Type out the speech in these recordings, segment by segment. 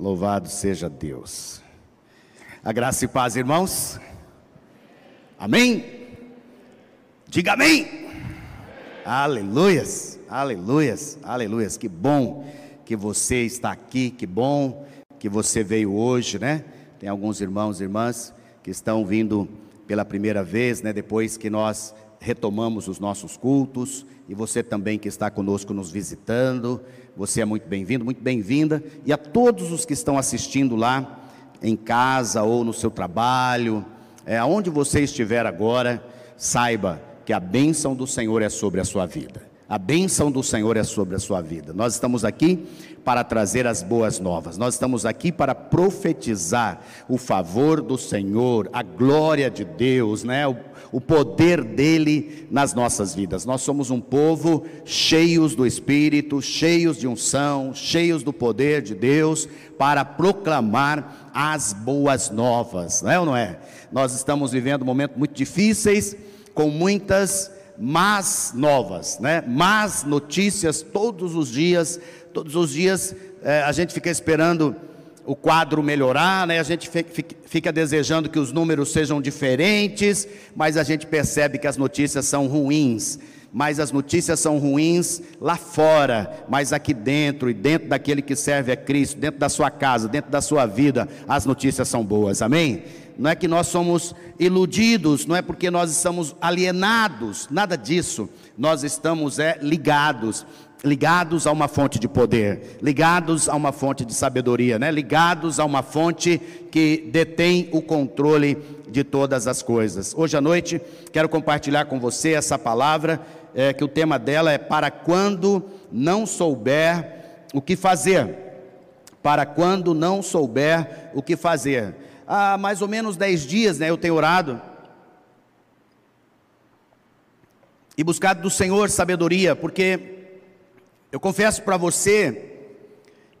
Louvado seja Deus. A graça e paz, irmãos. Amém? Diga amém. Aleluias, aleluias, aleluias. Que bom que você está aqui, que bom que você veio hoje, né? Tem alguns irmãos e irmãs que estão vindo pela primeira vez, né? Depois que nós retomamos os nossos cultos e você também que está conosco nos visitando, você é muito bem-vindo, muito bem-vinda, e a todos os que estão assistindo lá em casa ou no seu trabalho, é, aonde você estiver agora, saiba que a bênção do Senhor é sobre a sua vida. A bênção do Senhor é sobre a sua vida. Nós estamos aqui para trazer as boas novas. Nós estamos aqui para profetizar o favor do Senhor, a glória de Deus, né? O, o poder dele nas nossas vidas. Nós somos um povo cheios do Espírito, cheios de unção, cheios do poder de Deus para proclamar as boas novas, não é ou não é? Nós estamos vivendo momentos muito difíceis, com muitas más novas, né? Más notícias todos os dias, todos os dias é, a gente fica esperando o quadro melhorar, né? A gente fica desejando que os números sejam diferentes, mas a gente percebe que as notícias são ruins. Mas as notícias são ruins lá fora, mas aqui dentro e dentro daquele que serve a Cristo, dentro da sua casa, dentro da sua vida, as notícias são boas. Amém? não é que nós somos iludidos, não é porque nós estamos alienados, nada disso. Nós estamos é ligados, ligados a uma fonte de poder, ligados a uma fonte de sabedoria, né? Ligados a uma fonte que detém o controle de todas as coisas. Hoje à noite quero compartilhar com você essa palavra, é, que o tema dela é para quando não souber o que fazer. Para quando não souber o que fazer há mais ou menos dez dias, né, eu tenho orado e buscado do Senhor sabedoria, porque eu confesso para você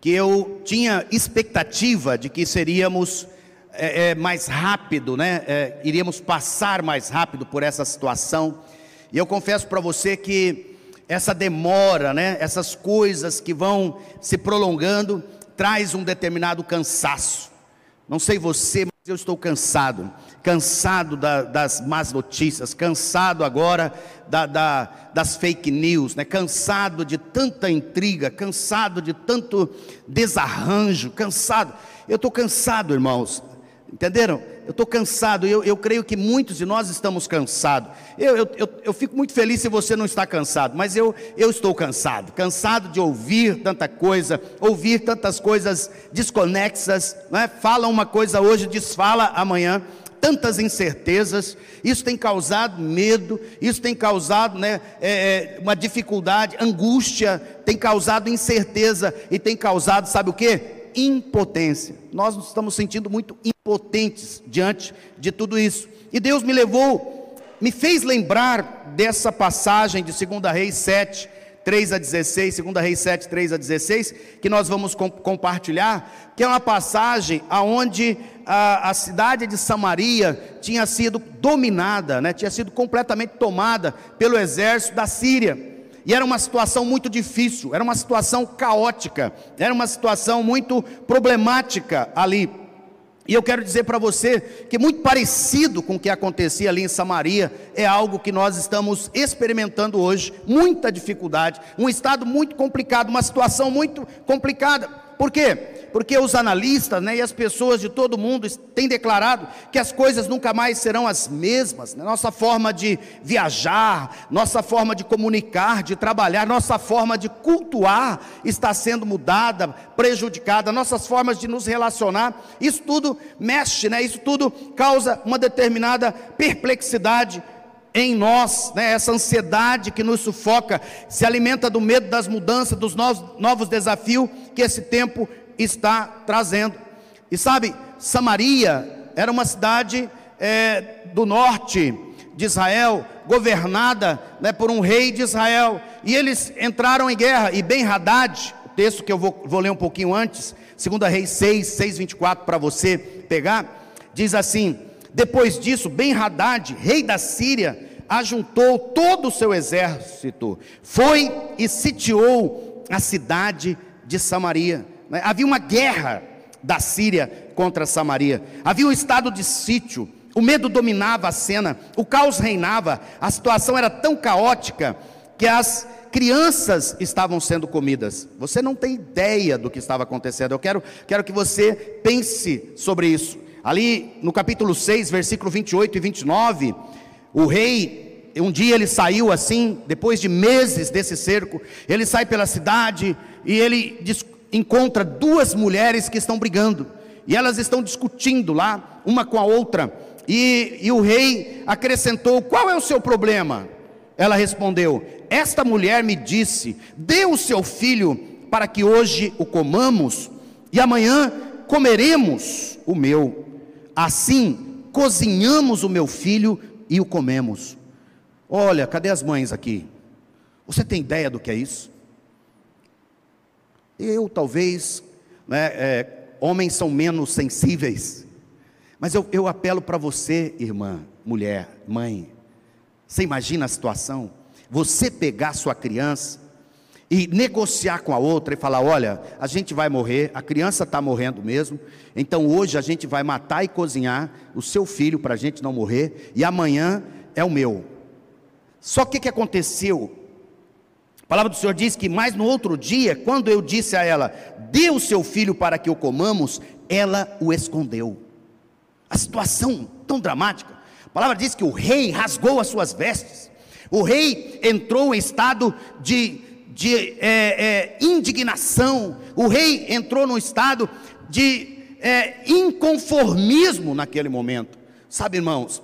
que eu tinha expectativa de que seríamos é, é, mais rápido, né? É, iríamos passar mais rápido por essa situação. E eu confesso para você que essa demora, né? Essas coisas que vão se prolongando traz um determinado cansaço. Não sei você, mas eu estou cansado. Cansado da, das más notícias, cansado agora da, da, das fake news, né? cansado de tanta intriga, cansado de tanto desarranjo, cansado. Eu estou cansado, irmãos. Entenderam? Eu estou cansado, eu, eu creio que muitos de nós estamos cansados. Eu, eu, eu, eu, fico muito feliz se você não está cansado, mas eu, eu estou cansado cansado de ouvir tanta coisa, ouvir tantas coisas desconexas. Né? Fala uma coisa hoje, desfala amanhã tantas incertezas, isso tem causado medo, isso tem causado né, é, é uma dificuldade, angústia, tem causado incerteza e tem causado, sabe o que? impotência. Nós nos estamos sentindo muito impotentes diante de tudo isso. E Deus me levou, me fez lembrar dessa passagem de 2 Reis 7, 3 a 16, 2 Reis 7, 3 a 16, que nós vamos com, compartilhar, que é uma passagem aonde a, a, cidade de Samaria tinha sido dominada, né, tinha sido completamente tomada pelo exército da Síria. E era uma situação muito difícil, era uma situação caótica, era uma situação muito problemática ali. E eu quero dizer para você que muito parecido com o que acontecia ali em Samaria é algo que nós estamos experimentando hoje, muita dificuldade, um estado muito complicado, uma situação muito complicada. Por quê? Porque os analistas né, e as pessoas de todo mundo têm declarado que as coisas nunca mais serão as mesmas. Né? Nossa forma de viajar, nossa forma de comunicar, de trabalhar, nossa forma de cultuar está sendo mudada, prejudicada, nossas formas de nos relacionar, isso tudo mexe, né? isso tudo causa uma determinada perplexidade em nós, né, essa ansiedade que nos sufoca, se alimenta do medo das mudanças, dos novos, novos desafios que esse tempo está trazendo. E sabe, Samaria era uma cidade é, do norte de Israel, governada né, por um rei de Israel, e eles entraram em guerra, e Ben Haddad, o texto que eu vou, vou ler um pouquinho antes, 2 Reis 6, 6, 24, para você pegar, diz assim: depois disso, Ben-Hadad, rei da Síria, ajuntou todo o seu exército, foi e sitiou a cidade de Samaria. Né? Havia uma guerra da Síria contra Samaria. Havia um estado de sítio, o medo dominava a cena, o caos reinava, a situação era tão caótica que as crianças estavam sendo comidas. Você não tem ideia do que estava acontecendo. Eu quero, quero que você pense sobre isso. Ali no capítulo 6, versículo 28 e 29, o rei, um dia ele saiu assim, depois de meses desse cerco, ele sai pela cidade e ele encontra duas mulheres que estão brigando, e elas estão discutindo lá, uma com a outra, e, e o rei acrescentou: Qual é o seu problema? Ela respondeu: Esta mulher me disse: Dê o seu filho para que hoje o comamos e amanhã comeremos o meu. Assim, cozinhamos o meu filho e o comemos. Olha, cadê as mães aqui? Você tem ideia do que é isso? Eu, talvez, né, é, homens são menos sensíveis, mas eu, eu apelo para você, irmã, mulher, mãe. Você imagina a situação? Você pegar sua criança e negociar com a outra e falar: olha, a gente vai morrer, a criança está morrendo mesmo, então hoje a gente vai matar e cozinhar o seu filho para a gente não morrer, e amanhã é o meu. Só que o que aconteceu? Palavra do Senhor diz que mais no outro dia, quando eu disse a ela, dê o seu filho para que o comamos, ela o escondeu. A situação tão dramática. A palavra diz que o rei rasgou as suas vestes. O rei entrou em estado de, de é, é, indignação. O rei entrou num estado de é, inconformismo naquele momento. Sabe, irmãos,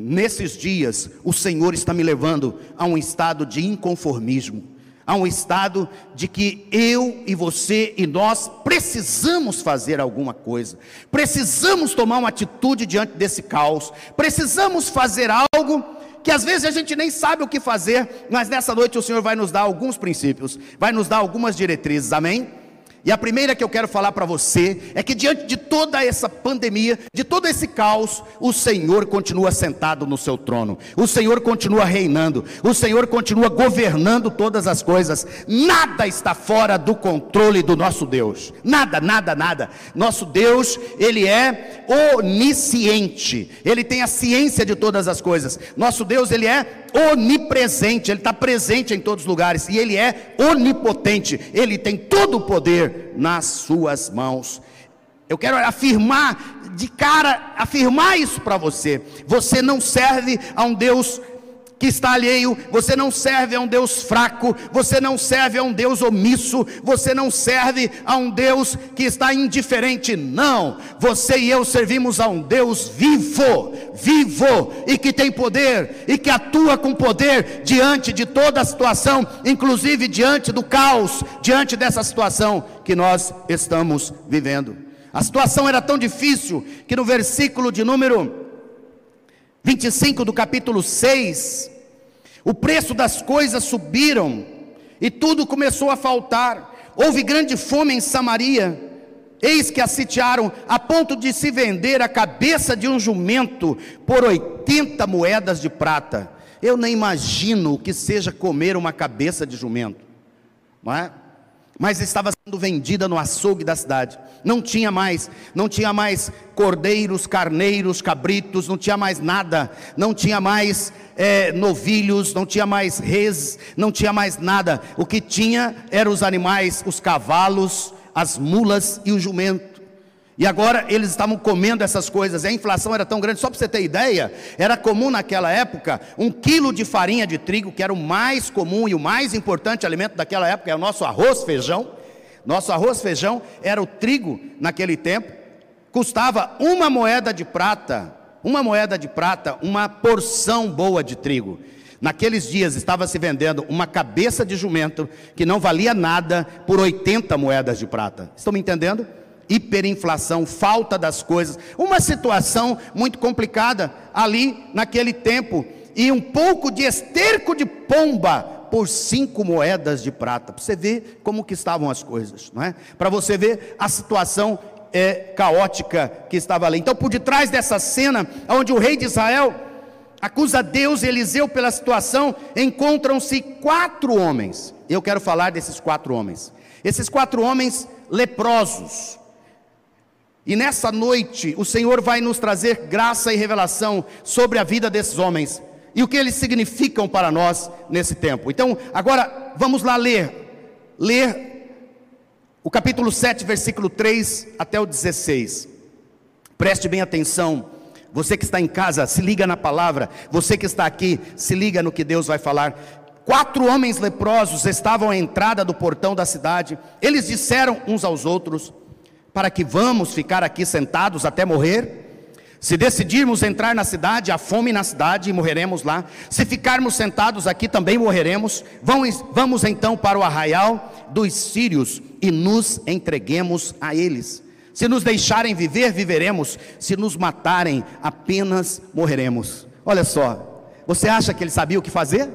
nesses dias, o Senhor está me levando a um estado de inconformismo, a um estado de que eu e você e nós precisamos fazer alguma coisa, precisamos tomar uma atitude diante desse caos, precisamos fazer algo que às vezes a gente nem sabe o que fazer, mas nessa noite o Senhor vai nos dar alguns princípios, vai nos dar algumas diretrizes, amém? E a primeira que eu quero falar para você é que diante de toda essa pandemia, de todo esse caos, o Senhor continua sentado no seu trono. O Senhor continua reinando. O Senhor continua governando todas as coisas. Nada está fora do controle do nosso Deus. Nada, nada, nada. Nosso Deus, ele é onisciente. Ele tem a ciência de todas as coisas. Nosso Deus, ele é onipresente, Ele está presente em todos os lugares, e Ele é onipotente, Ele tem todo o poder nas Suas mãos. Eu quero afirmar de cara, afirmar isso para você. Você não serve a um Deus que está alheio, você não serve a um Deus fraco, você não serve a um Deus omisso, você não serve a um Deus que está indiferente, não, você e eu servimos a um Deus vivo, vivo e que tem poder e que atua com poder diante de toda a situação, inclusive diante do caos, diante dessa situação que nós estamos vivendo. A situação era tão difícil que no versículo de número 25 do capítulo 6, o preço das coisas subiram e tudo começou a faltar. Houve grande fome em Samaria. Eis que a sitiaram a ponto de se vender a cabeça de um jumento por 80 moedas de prata. Eu nem imagino o que seja comer uma cabeça de jumento, não é? Mas estava sendo vendida no açougue da cidade. Não tinha mais, não tinha mais cordeiros, carneiros, cabritos, não tinha mais nada, não tinha mais é, novilhos, não tinha mais reis, não tinha mais nada. O que tinha eram os animais, os cavalos, as mulas e o jumento. E agora eles estavam comendo essas coisas, e a inflação era tão grande, só para você ter ideia, era comum naquela época um quilo de farinha de trigo, que era o mais comum e o mais importante alimento daquela época, é o nosso arroz feijão. Nosso arroz feijão era o trigo naquele tempo, custava uma moeda de prata, uma moeda de prata, uma porção boa de trigo. Naqueles dias estava se vendendo uma cabeça de jumento que não valia nada por 80 moedas de prata. Estão me entendendo? Hiperinflação, falta das coisas, uma situação muito complicada ali naquele tempo, e um pouco de esterco de pomba por cinco moedas de prata. Para você ver como que estavam as coisas, não é? Para você ver a situação é, caótica que estava ali. Então, por detrás dessa cena, onde o rei de Israel acusa Deus e Eliseu pela situação, encontram-se quatro homens. Eu quero falar desses quatro homens. Esses quatro homens leprosos, E nessa noite, o Senhor vai nos trazer graça e revelação sobre a vida desses homens e o que eles significam para nós nesse tempo. Então, agora vamos lá ler. Ler o capítulo 7, versículo 3 até o 16. Preste bem atenção. Você que está em casa, se liga na palavra. Você que está aqui, se liga no que Deus vai falar. Quatro homens leprosos estavam à entrada do portão da cidade. Eles disseram uns aos outros: para que vamos ficar aqui sentados até morrer? Se decidirmos entrar na cidade, há fome na cidade e morreremos lá. Se ficarmos sentados aqui, também morreremos. Vamos, vamos então para o arraial dos sírios e nos entreguemos a eles. Se nos deixarem viver, viveremos. Se nos matarem, apenas morreremos. Olha só, você acha que ele sabia o que fazer?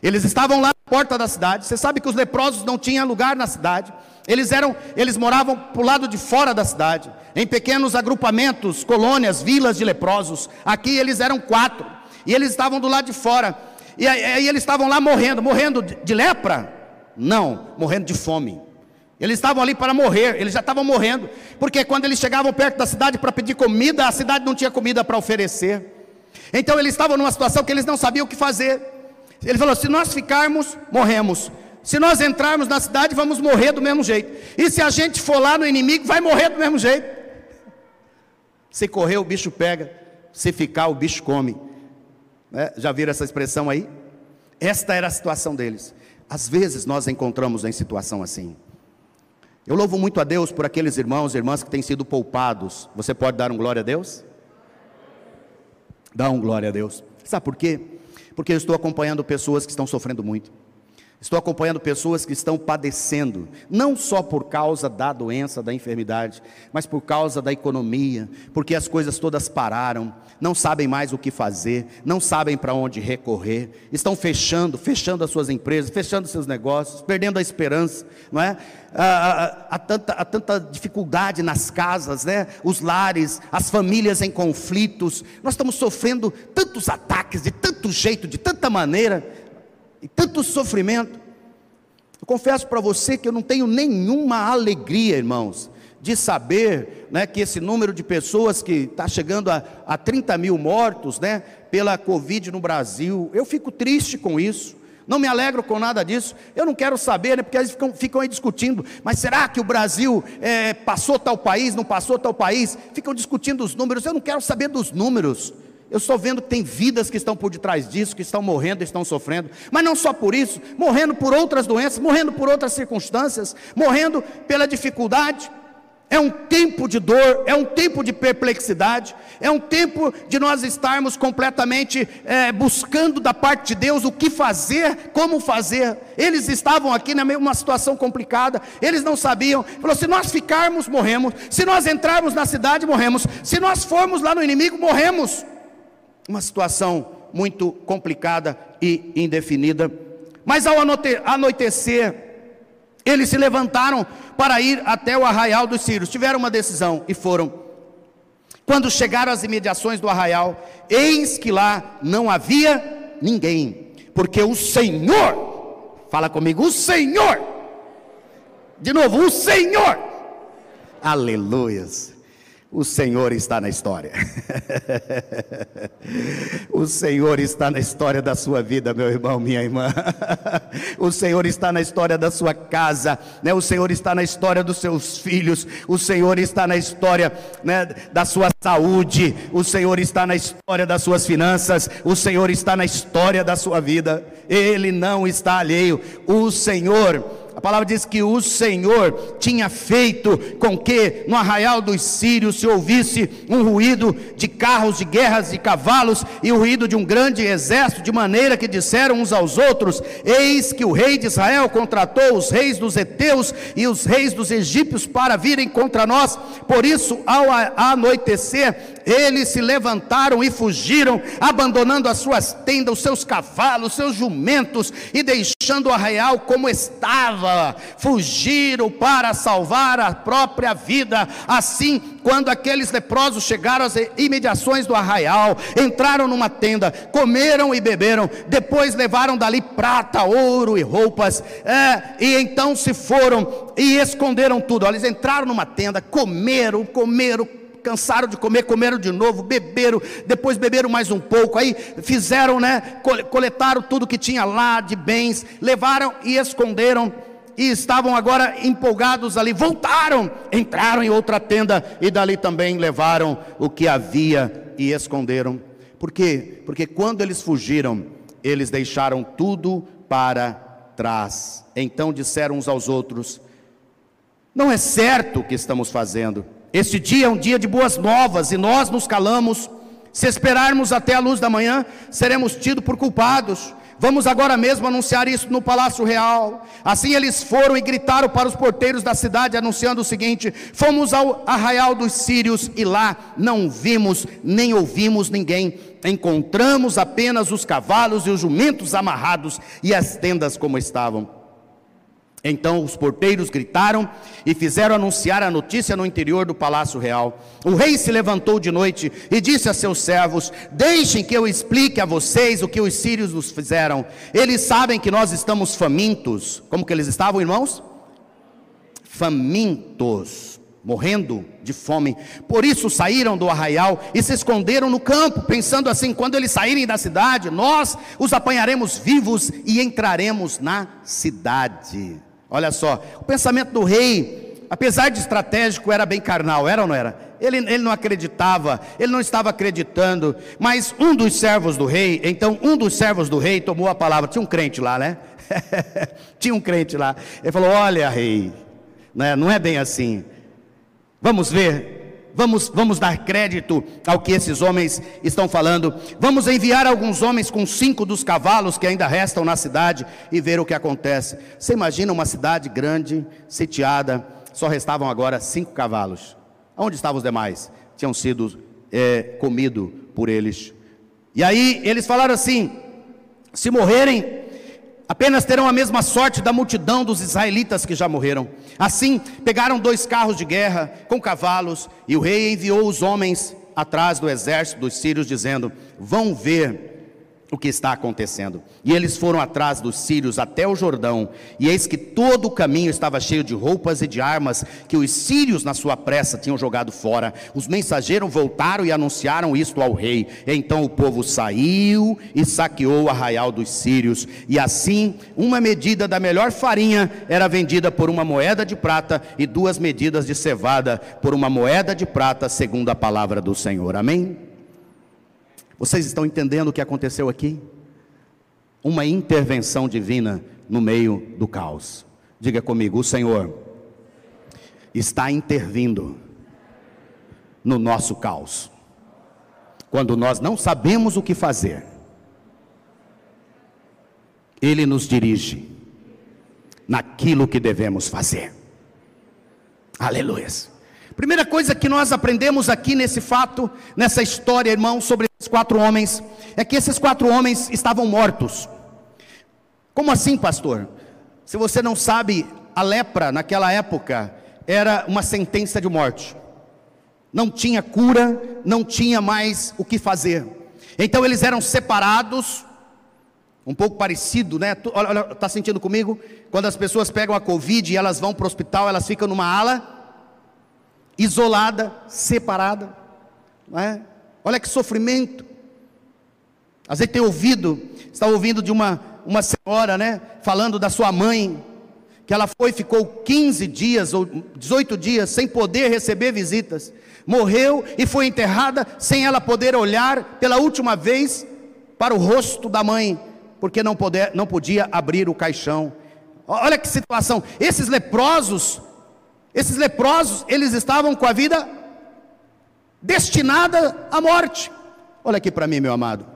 Eles estavam lá na porta da cidade. Você sabe que os leprosos não tinham lugar na cidade. Eles eram, eles moravam para o lado de fora da cidade, em pequenos agrupamentos, colônias, vilas de leprosos. Aqui eles eram quatro, e eles estavam do lado de fora. E aí eles estavam lá morrendo, morrendo de lepra? Não, morrendo de fome. Eles estavam ali para morrer, eles já estavam morrendo, porque quando eles chegavam perto da cidade para pedir comida, a cidade não tinha comida para oferecer. Então eles estavam numa situação que eles não sabiam o que fazer. Ele falou: se nós ficarmos, morremos. Se nós entrarmos na cidade, vamos morrer do mesmo jeito. E se a gente for lá no inimigo, vai morrer do mesmo jeito. Se correr, o bicho pega. Se ficar, o bicho come. É, já viram essa expressão aí? Esta era a situação deles. Às vezes nós encontramos em situação assim. Eu louvo muito a Deus por aqueles irmãos e irmãs que têm sido poupados. Você pode dar um glória a Deus? Dá um glória a Deus. Sabe por quê? Porque eu estou acompanhando pessoas que estão sofrendo muito. Estou acompanhando pessoas que estão padecendo, não só por causa da doença, da enfermidade, mas por causa da economia, porque as coisas todas pararam, não sabem mais o que fazer, não sabem para onde recorrer, estão fechando, fechando as suas empresas, fechando seus negócios, perdendo a esperança, não é? Há, há, tanta, há tanta dificuldade nas casas, né? Os lares, as famílias em conflitos, nós estamos sofrendo tantos ataques de tanto jeito, de tanta maneira e tanto sofrimento. Eu confesso para você que eu não tenho nenhuma alegria, irmãos, de saber né, que esse número de pessoas que está chegando a, a 30 mil mortos né, pela Covid no Brasil, eu fico triste com isso. Não me alegro com nada disso. Eu não quero saber, né, porque eles ficam, ficam aí discutindo. Mas será que o Brasil é, passou tal país, não passou tal país? Ficam discutindo os números. Eu não quero saber dos números. Eu estou vendo que tem vidas que estão por detrás disso, que estão morrendo, estão sofrendo, mas não só por isso, morrendo por outras doenças, morrendo por outras circunstâncias, morrendo pela dificuldade. É um tempo de dor, é um tempo de perplexidade, é um tempo de nós estarmos completamente é, buscando da parte de Deus o que fazer, como fazer. Eles estavam aqui na mesma situação complicada, eles não sabiam. Falou: se nós ficarmos, morremos. Se nós entrarmos na cidade, morremos. Se nós formos lá no inimigo, morremos uma situação muito complicada e indefinida. Mas ao anoitecer, eles se levantaram para ir até o arraial dos Sírios. Tiveram uma decisão e foram. Quando chegaram às imediações do arraial, eis que lá não havia ninguém, porque o Senhor, fala comigo, o Senhor, de novo, o Senhor, aleluias, o Senhor está na história. o Senhor está na história da sua vida, meu irmão, minha irmã. o Senhor está na história da sua casa, né? O Senhor está na história dos seus filhos. O Senhor está na história né, da sua saúde. O Senhor está na história das suas finanças. O Senhor está na história da sua vida. Ele não está alheio. O Senhor a palavra diz que o Senhor tinha feito com que no arraial dos sírios se ouvisse um ruído de carros de guerras e cavalos e o ruído de um grande exército, de maneira que disseram uns aos outros: Eis que o rei de Israel contratou os reis dos heteus e os reis dos egípcios para virem contra nós. Por isso, ao anoitecer, eles se levantaram e fugiram, abandonando as suas tendas, os seus cavalos, os seus jumentos e deixando o arraial como estava amava, fugiram para salvar a própria vida. Assim, quando aqueles leprosos chegaram às imediações do arraial, entraram numa tenda, comeram e beberam, depois levaram dali prata, ouro e roupas, é, e então se foram e esconderam tudo. Eles entraram numa tenda, comeram, comeram, cansaram de comer, comeram de novo, beberam, depois beberam mais um pouco, aí fizeram, né, coletaram tudo que tinha lá de bens, levaram e esconderam, e estavam agora empolgados ali, voltaram, entraram em outra tenda e dali também levaram o que havia e esconderam. Por quê? Porque quando eles fugiram, eles deixaram tudo para trás. Então disseram uns aos outros: Não é certo o que estamos fazendo. Este dia é um dia de boas novas e nós nos calamos. Se esperarmos até a luz da manhã, seremos tidos por culpados. Vamos agora mesmo anunciar isso no palácio real. Assim eles foram e gritaram para os porteiros da cidade, anunciando o seguinte: Fomos ao arraial dos sírios e lá não vimos nem ouvimos ninguém. Encontramos apenas os cavalos e os jumentos amarrados e as tendas como estavam. Então os porteiros gritaram e fizeram anunciar a notícia no interior do palácio real. O rei se levantou de noite e disse a seus servos: Deixem que eu explique a vocês o que os sírios nos fizeram. Eles sabem que nós estamos famintos. Como que eles estavam, irmãos? Famintos, morrendo de fome. Por isso saíram do arraial e se esconderam no campo, pensando assim: quando eles saírem da cidade, nós os apanharemos vivos e entraremos na cidade. Olha só, o pensamento do rei, apesar de estratégico, era bem carnal, era ou não era? Ele, ele não acreditava, ele não estava acreditando, mas um dos servos do rei, então um dos servos do rei tomou a palavra, tinha um crente lá, né? tinha um crente lá, ele falou: Olha, rei, né, não é bem assim, vamos ver, vamos, vamos dar crédito ao que esses homens estão falando. Vamos enviar alguns homens com cinco dos cavalos que ainda restam na cidade e ver o que acontece. Você imagina uma cidade grande, sitiada, só restavam agora cinco cavalos. Onde estavam os demais? Tinham sido é, comidos por eles. E aí eles falaram assim: se morrerem, apenas terão a mesma sorte da multidão dos israelitas que já morreram. Assim, pegaram dois carros de guerra com cavalos, e o rei enviou os homens atrás do exército dos sírios, dizendo: Vão ver o que está acontecendo. E eles foram atrás dos sírios até o Jordão, e eis que todo o caminho estava cheio de roupas e de armas que os sírios, na sua pressa, tinham jogado fora. Os mensageiros voltaram e anunciaram isto ao rei. Então o povo saiu e saqueou o arraial dos sírios, e assim uma medida da melhor farinha era vendida por uma moeda de prata, e duas medidas de cevada por uma moeda de prata, segundo a palavra do Senhor. Amém? Vocês estão entendendo o que aconteceu aqui? Uma intervenção divina no meio do caos. Diga comigo, o Senhor está intervindo no nosso caos. Quando nós não sabemos o que fazer, Ele nos dirige naquilo que devemos fazer. Aleluia. Primeira coisa que nós aprendemos aqui nesse fato, nessa história, irmão, sobre esses quatro homens, é que esses quatro homens estavam mortos. Como assim, pastor? Se você não sabe, a lepra naquela época era uma sentença de morte. Não tinha cura, não tinha mais o que fazer. Então eles eram separados, um pouco parecido, né? Olha, olha, tá sentindo comigo? Quando as pessoas pegam a Covid e elas vão para o hospital, elas ficam numa ala isolada, separada. É? Olha que sofrimento. Às vezes tem ouvido, está ouvindo de uma, uma senhora, né, falando da sua mãe, que ela foi ficou 15 dias ou 18 dias sem poder receber visitas. Morreu e foi enterrada sem ela poder olhar pela última vez para o rosto da mãe, porque não, poder, não podia abrir o caixão. Olha que situação. Esses leprosos esses leprosos, eles estavam com a vida destinada à morte. Olha aqui para mim, meu amado.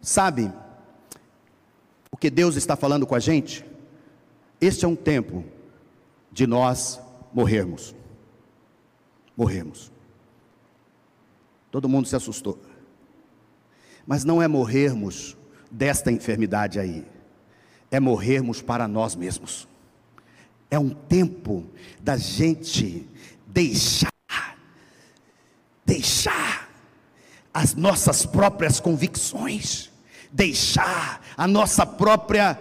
Sabe o que Deus está falando com a gente? Este é um tempo de nós morrermos. Morrermos. Todo mundo se assustou. Mas não é morrermos desta enfermidade aí, é morrermos para nós mesmos É um tempo da gente deixar, deixar as nossas próprias convicções, deixar a nossa própria,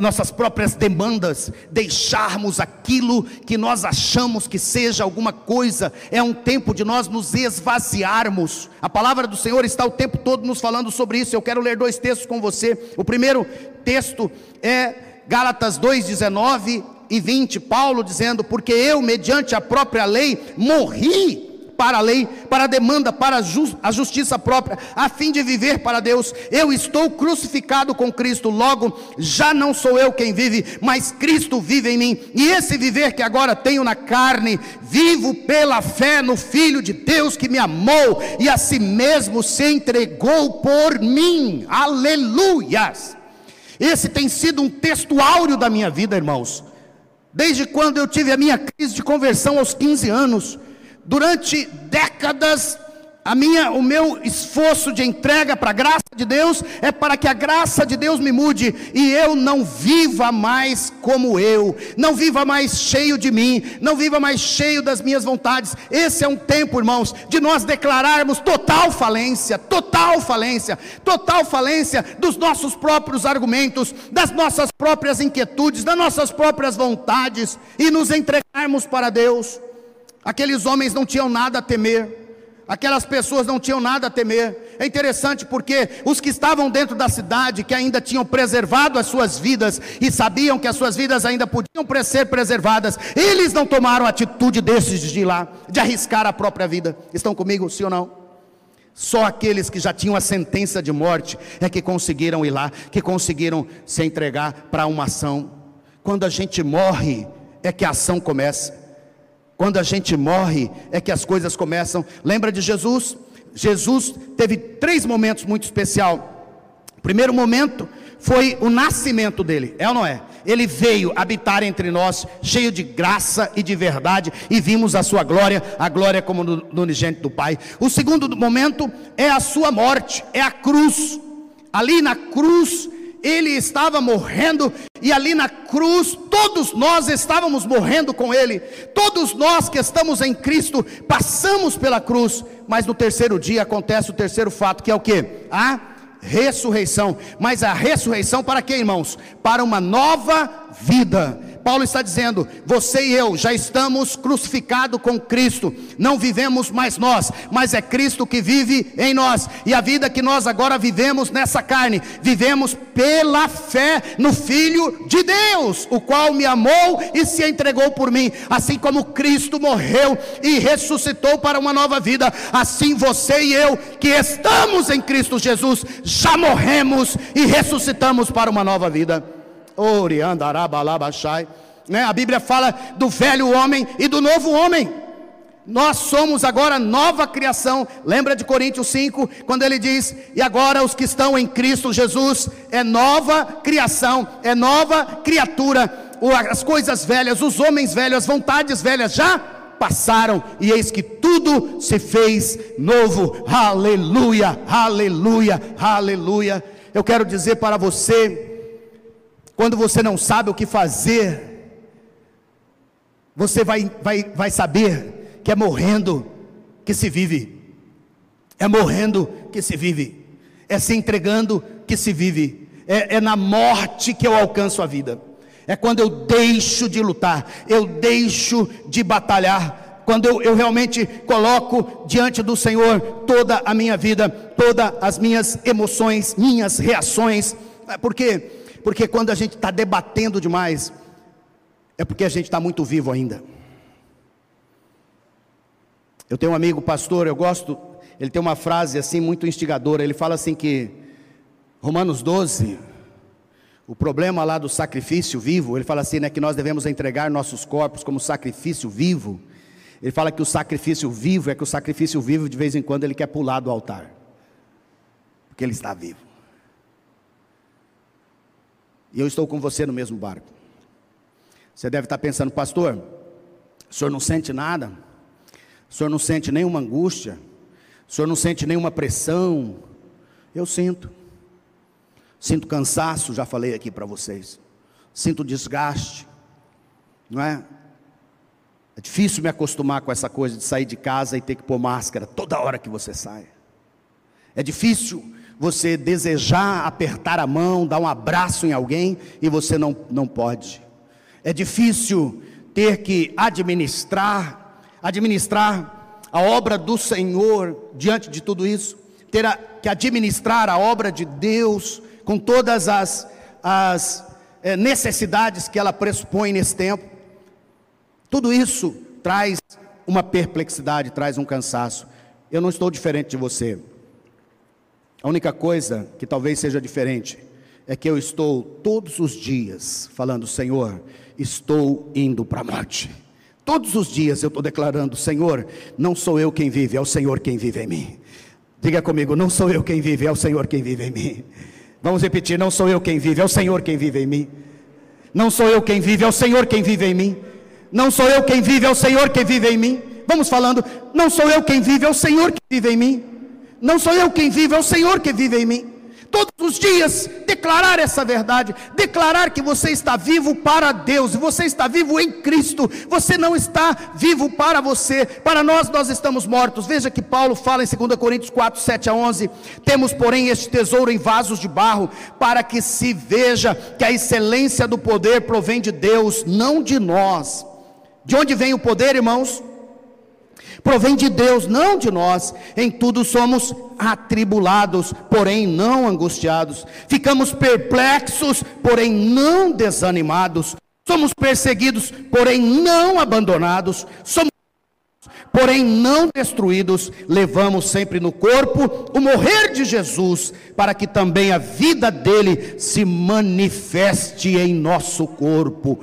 nossas próprias demandas, deixarmos aquilo que nós achamos que seja alguma coisa, é um tempo de nós nos esvaziarmos. A palavra do Senhor está o tempo todo nos falando sobre isso. Eu quero ler dois textos com você. O primeiro texto é Gálatas 2:19 e 20, Paulo dizendo: Porque eu, mediante a própria lei, morri para a lei, para a demanda, para a justiça própria, a fim de viver para Deus. Eu estou crucificado com Cristo, logo já não sou eu quem vive, mas Cristo vive em mim. E esse viver que agora tenho na carne, vivo pela fé no Filho de Deus que me amou e a si mesmo se entregou por mim. Aleluias! Esse tem sido um texto áureo da minha vida, irmãos. Desde quando eu tive a minha crise de conversão aos 15 anos, durante décadas a minha, o meu esforço de entrega para a graça de Deus é para que a graça de Deus me mude e eu não viva mais como eu, não viva mais cheio de mim, não viva mais cheio das minhas vontades. Esse é um tempo, irmãos, de nós declararmos total falência, total falência, total falência dos nossos próprios argumentos, das nossas próprias inquietudes, das nossas próprias vontades e nos entregarmos para Deus. Aqueles homens não tinham nada a temer. Aquelas pessoas não tinham nada a temer. É interessante porque os que estavam dentro da cidade, que ainda tinham preservado as suas vidas e sabiam que as suas vidas ainda podiam ser preservadas, eles não tomaram a atitude desses de ir lá, de arriscar a própria vida. Estão comigo, sim ou não? Só aqueles que já tinham a sentença de morte é que conseguiram ir lá, que conseguiram se entregar para uma ação. Quando a gente morre, é que a ação começa. Quando a gente morre, é que as coisas começam. Lembra de Jesus? Jesus teve três momentos muito especiais. O primeiro momento foi o nascimento dele, é ou não é? Ele veio habitar entre nós, cheio de graça e de verdade, e vimos a sua glória, a glória como no, no do Pai. O segundo momento é a sua morte, é a cruz. Ali na cruz, ele estava morrendo e ali na cruz todos nós estávamos morrendo com ele. Todos nós que estamos em Cristo passamos pela cruz, mas no terceiro dia acontece o terceiro fato, que é o que? A ressurreição. Mas a ressurreição para quê, irmãos? Para uma nova vida Paulo está dizendo: você e eu já estamos crucificados com Cristo, não vivemos mais nós, mas é Cristo que vive em nós, e a vida que nós agora vivemos nessa carne, vivemos pela fé no Filho de Deus, o qual me amou e se entregou por mim, assim como Cristo morreu e ressuscitou para uma nova vida, assim você e eu, que estamos em Cristo Jesus, já morremos e ressuscitamos para uma nova vida. Né? A Bíblia fala do velho homem e do novo homem. Nós somos agora nova criação. Lembra de Coríntios 5, quando ele diz: E agora os que estão em Cristo Jesus é nova criação, é nova criatura. As coisas velhas, os homens velhos, as vontades velhas já passaram, e eis que tudo se fez novo. Aleluia, aleluia, aleluia. Eu quero dizer para você quando você não sabe o que fazer, você vai, vai, vai saber que é morrendo que se vive, é morrendo que se vive, é se entregando que se vive, é, é na morte que eu alcanço a vida, é quando eu deixo de lutar, eu deixo de batalhar, quando eu, eu, realmente coloco diante do Senhor toda a minha vida, todas as minhas emoções, minhas reações, porque porque quando a gente está debatendo demais, é porque a gente está muito vivo ainda. Eu tenho um amigo pastor, eu gosto, ele tem uma frase assim muito instigadora. Ele fala assim que Romanos 12, o problema lá do sacrifício vivo, ele fala assim, né, que nós devemos entregar nossos corpos como sacrifício vivo. Ele fala que o sacrifício vivo é que o sacrifício vivo de vez em quando ele quer pular do altar. Porque ele está vivo. E eu estou com você no mesmo barco. Você deve estar pensando, pastor, o senhor não sente nada? O senhor não sente nenhuma angústia? O senhor não sente nenhuma pressão? Eu sinto. Sinto cansaço, já falei aqui para vocês. Sinto desgaste. Não é? É difícil me acostumar com essa coisa de sair de casa e ter que pôr máscara toda hora que você sai. É difícil você desejar apertar a mão, dar um abraço em alguém e você não, não pode. É difícil ter que administrar, administrar a obra do Senhor diante de tudo isso, ter a, que administrar a obra de Deus com todas as, as é, necessidades que ela pressupõe nesse tempo. Tudo isso traz uma perplexidade, traz um cansaço. Eu não estou diferente de você. A única coisa que talvez seja diferente é que eu estou todos os dias falando, Senhor, estou indo para a morte. Todos os dias eu estou declarando, Senhor, não sou eu quem vive, é o Senhor quem vive em mim. Diga comigo, não sou eu quem vive, é o Senhor quem vive em mim. Vamos repetir, não sou eu quem vive, é o Senhor quem vive em mim. Não sou eu quem vive, é o Senhor quem vive em mim. Não sou eu quem vive, é o Senhor quem vive em mim. Vamos falando, não sou eu quem vive, é o Senhor que vive em mim. Não sou eu quem vive, é o Senhor que vive em mim todos os dias, declarar essa verdade, declarar que você está vivo para Deus, você está vivo em Cristo, você não está vivo para você, para nós nós estamos mortos. Veja que Paulo fala em 2 Coríntios 4, 7 a 11: temos, porém, este tesouro em vasos de barro, para que se veja que a excelência do poder provém de Deus, não de nós. De onde vem o poder, irmãos? Provém de Deus, não de nós. Em tudo somos atribulados, porém não angustiados. Ficamos perplexos, porém não desanimados. Somos perseguidos, porém não abandonados. Somos porém não destruídos, levamos sempre no corpo o morrer de Jesus, para que também a vida dele se manifeste em nosso corpo.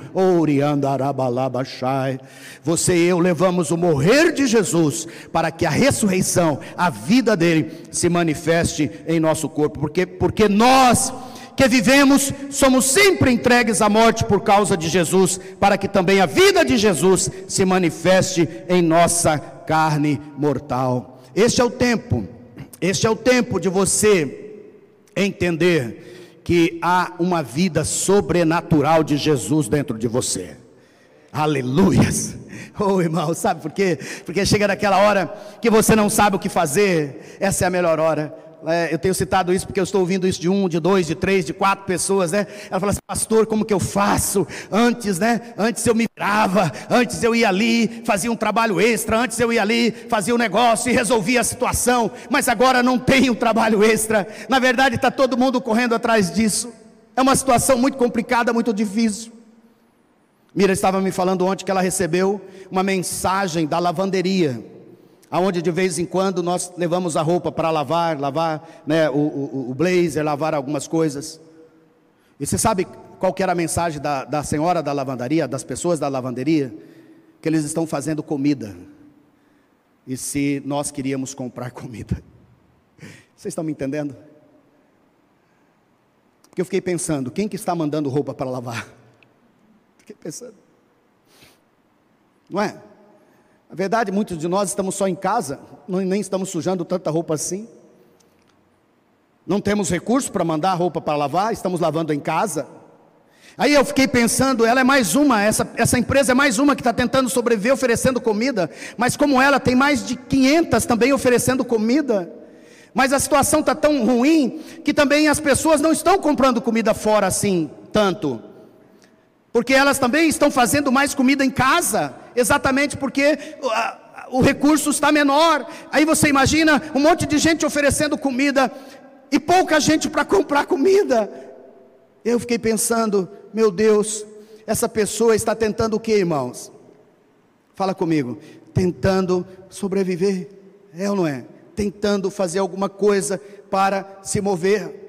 Você e eu levamos o morrer de Jesus, para que a ressurreição, a vida dele se manifeste em nosso corpo, porque porque nós que vivemos, somos sempre entregues à morte por causa de Jesus, para que também a vida de Jesus se manifeste em nossa carne mortal. Este é o tempo, este é o tempo de você entender que há uma vida sobrenatural de Jesus dentro de você. Aleluias. Oh, irmão, sabe por quê? Porque chega naquela hora que você não sabe o que fazer, essa é a melhor hora é, eu tenho citado isso porque eu estou ouvindo isso de um, de dois, de três, de quatro pessoas, né? Ela fala assim, pastor, como que eu faço? Antes, né? Antes eu me virava, antes eu ia ali, fazia um trabalho extra, antes eu ia ali, fazia um negócio e resolvia a situação, mas agora não tenho trabalho extra. Na verdade, está todo mundo correndo atrás disso. É uma situação muito complicada, muito difícil. Mira estava me falando ontem que ela recebeu uma mensagem da lavanderia aonde de vez em quando nós levamos a roupa para lavar, lavar né, o, o, o, blazer, lavar algumas coisas. E você sabe qual que era a mensagem da, da senhora da lavandaria, das pessoas da lavanderia? Que eles estão fazendo comida. E se nós queríamos comprar comida? Vocês estão me entendendo? Porque eu fiquei pensando, quem que está mandando roupa para lavar? Fiquei pensando. Não é? Na verdade, muitos de nós estamos só em casa, nem estamos sujando tanta roupa assim. Não temos recurso para mandar a roupa para lavar, estamos lavando em casa. Aí eu fiquei pensando, ela é mais uma, essa, essa empresa é mais uma que está tentando sobreviver oferecendo comida, mas como ela tem mais de 500 também oferecendo comida. Mas a situação está tão ruim que também as pessoas não estão comprando comida fora assim, tanto porque elas também estão fazendo mais comida em casa, exatamente porque o recurso está menor. Aí você imagina um monte de gente oferecendo comida e pouca gente para comprar comida. Eu fiquei pensando, meu Deus, essa pessoa está tentando o que, irmãos? Fala comigo, tentando sobreviver, é ou não é? Tentando fazer alguma coisa para se mover.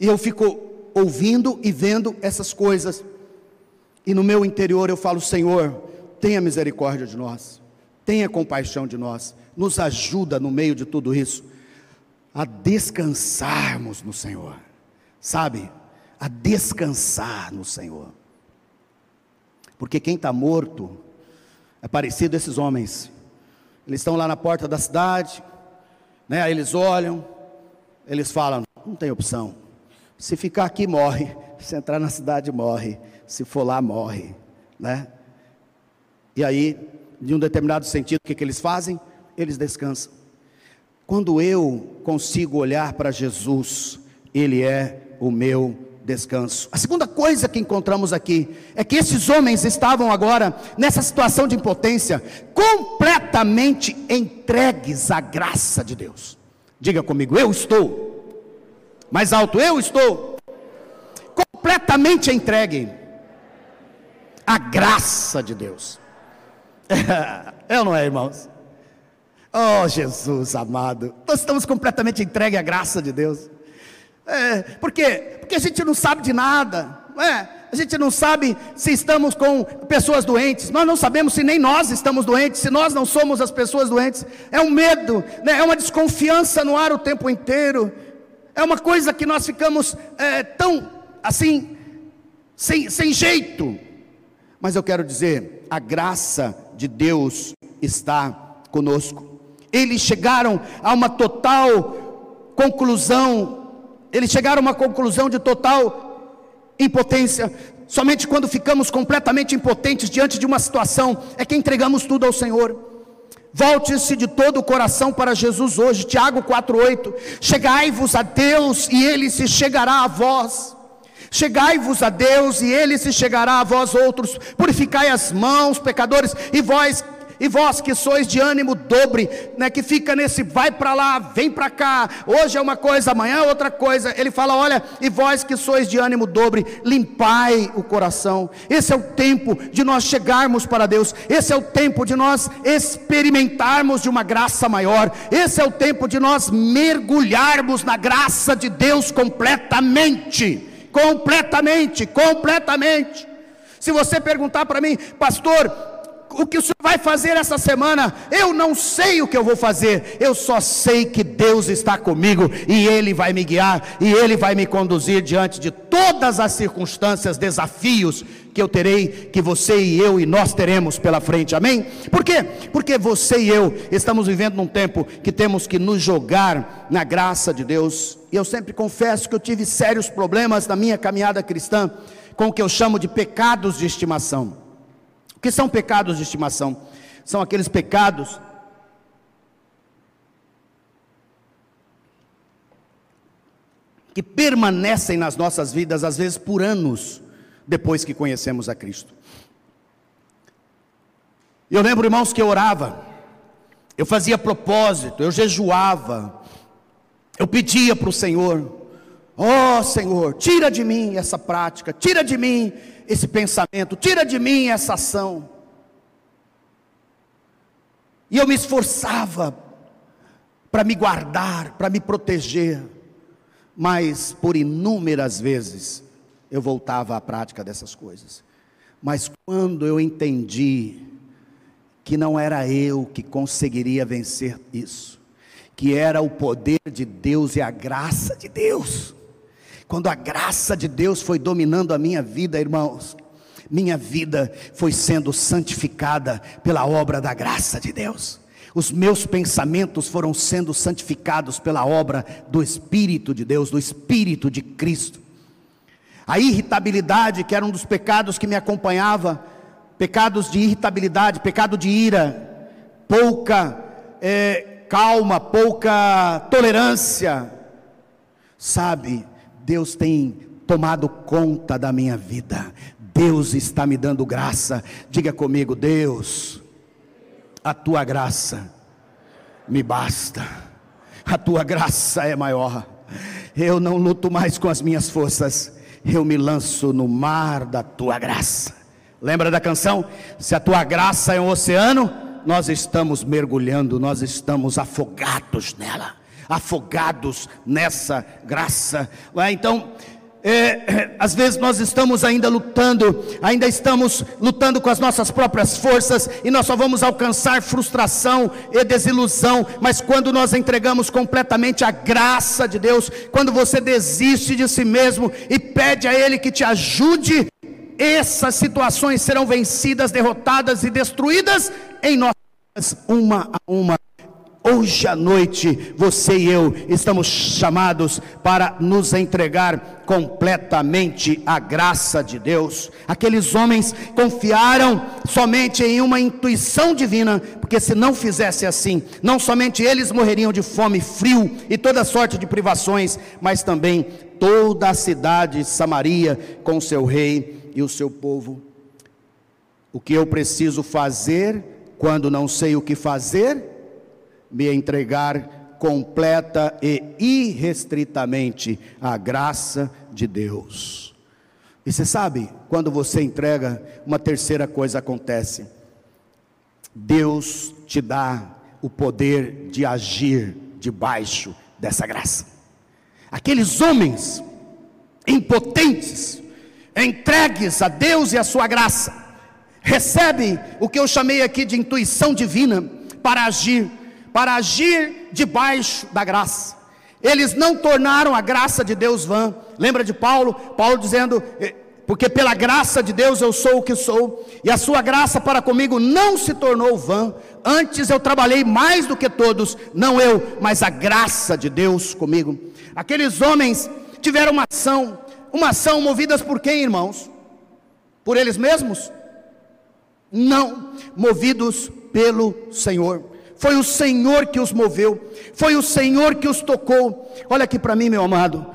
E eu fico ouvindo e vendo essas coisas. E no meu interior eu falo: Senhor, tenha misericórdia de nós, tenha compaixão de nós, nos ajuda no meio de tudo isso a descansarmos no Senhor, sabe? A descansar no Senhor, porque quem está morto é parecido a esses homens, eles estão lá na porta da cidade, né? Aí eles olham, eles falam: não tem opção, se ficar aqui morre, se entrar na cidade morre se for lá, morre. né? E aí, de um determinado sentido, o que, que eles fazem? Eles descansam. Quando eu consigo olhar para Jesus, Ele é o meu descanso. A segunda coisa que encontramos aqui é que esses homens estavam agora nessa situação de impotência, completamente entregues à graça de Deus. Diga comigo, eu estou. Mais alto, eu estou. Completamente entregue à graça de Deus. é ou não é, irmãos? Oh, Jesus amado, nós estamos completamente entregues à graça de Deus. É, por quê? Porque a gente não sabe de nada, é? A gente não sabe se estamos com pessoas doentes, nós não sabemos se nem nós estamos doentes, se nós não somos as pessoas doentes. É um medo, né? é uma desconfiança no ar o tempo inteiro, é uma coisa que nós ficamos é, tão assim, sem, sem jeito. Mas eu quero dizer, a graça de Deus está conosco. Eles chegaram a uma total conclusão eles chegaram a uma conclusão de total impotência. Somente quando ficamos completamente impotentes diante de uma situação é que entregamos tudo ao Senhor. Volte-se de todo o coração para Jesus hoje. Tiago 4:8. Chegai-vos a Deus e ele se chegará a vós. Chegai-vos a Deus e ele se chegará a vós outros. Purificai as mãos, pecadores, e vós e vós que sois de ânimo dobre, né, que fica nesse vai para lá, vem para cá, hoje é uma coisa, amanhã é outra coisa. Ele fala: olha, e vós que sois de ânimo dobre, limpai o coração. Esse é o tempo de nós chegarmos para Deus, esse é o tempo de nós experimentarmos de uma graça maior, esse é o tempo de nós mergulharmos na graça de Deus completamente. Completamente, completamente. Se você perguntar para mim, pastor, o que o senhor vai fazer essa semana? Eu não sei o que eu vou fazer, eu só sei que Deus está comigo e Ele vai me guiar e Ele vai me conduzir diante de todas as circunstâncias, desafios que eu terei, que você e eu e nós teremos pela frente, amém? Por quê? Porque você e eu estamos vivendo num tempo que temos que nos jogar na graça de Deus, e eu sempre confesso que eu tive sérios problemas na minha caminhada cristã com o que eu chamo de pecados de estimação. O que são pecados de estimação? São aqueles pecados que permanecem nas nossas vidas, às vezes por anos, depois que conhecemos a Cristo. Eu lembro, irmãos, que eu orava, eu fazia propósito, eu jejuava, eu pedia para o Senhor, ó oh, Senhor, tira de mim essa prática, tira de mim esse pensamento, tira de mim essa ação. E eu me esforçava para me guardar, para me proteger, mas por inúmeras vezes eu voltava à prática dessas coisas. Mas quando eu entendi que não era eu que conseguiria vencer isso, que era o poder de Deus e a graça de Deus, quando a graça de Deus foi dominando a minha vida, irmãos, minha vida foi sendo santificada pela obra da graça de Deus. Os meus pensamentos foram sendo santificados pela obra do Espírito de Deus, do Espírito de Cristo. A irritabilidade, que era um dos pecados que me acompanhava, pecados de irritabilidade, pecado de ira, pouca é, calma, pouca tolerância, sabe, Deus tem tomado conta da minha vida. Deus está me dando graça. Diga comigo, Deus, a tua graça me basta. A tua graça é maior. Eu não luto mais com as minhas forças. Eu me lanço no mar da tua graça. Lembra da canção? Se a tua graça é um oceano, nós estamos mergulhando, nós estamos afogados nela afogados nessa graça. Então, é, é, às vezes nós estamos ainda lutando, ainda estamos lutando com as nossas próprias forças e nós só vamos alcançar frustração e desilusão, mas quando nós entregamos completamente a graça de Deus, quando você desiste de si mesmo e pede a Ele que te ajude, essas situações serão vencidas, derrotadas e destruídas em nós, uma a uma Hoje à noite, você e eu estamos chamados para nos entregar completamente à graça de Deus. Aqueles homens confiaram somente em uma intuição divina, porque se não fizesse assim, não somente eles morreriam de fome, frio e toda sorte de privações, mas também toda a cidade de Samaria com seu rei e o seu povo. O que eu preciso fazer quando não sei o que fazer? Me entregar completa e irrestritamente à graça de Deus. E você sabe, quando você entrega, uma terceira coisa acontece. Deus te dá o poder de agir debaixo dessa graça. Aqueles homens impotentes, entregues a Deus e a sua graça, recebem o que eu chamei aqui de intuição divina para agir para agir debaixo da graça. Eles não tornaram a graça de Deus vã. Lembra de Paulo? Paulo dizendo: eh, Porque pela graça de Deus eu sou o que sou, e a sua graça para comigo não se tornou vã. Antes eu trabalhei mais do que todos, não eu, mas a graça de Deus comigo. Aqueles homens tiveram uma ação, uma ação movidas por quem, irmãos? Por eles mesmos? Não, movidos pelo Senhor. Foi o Senhor que os moveu, foi o Senhor que os tocou. Olha aqui para mim, meu amado,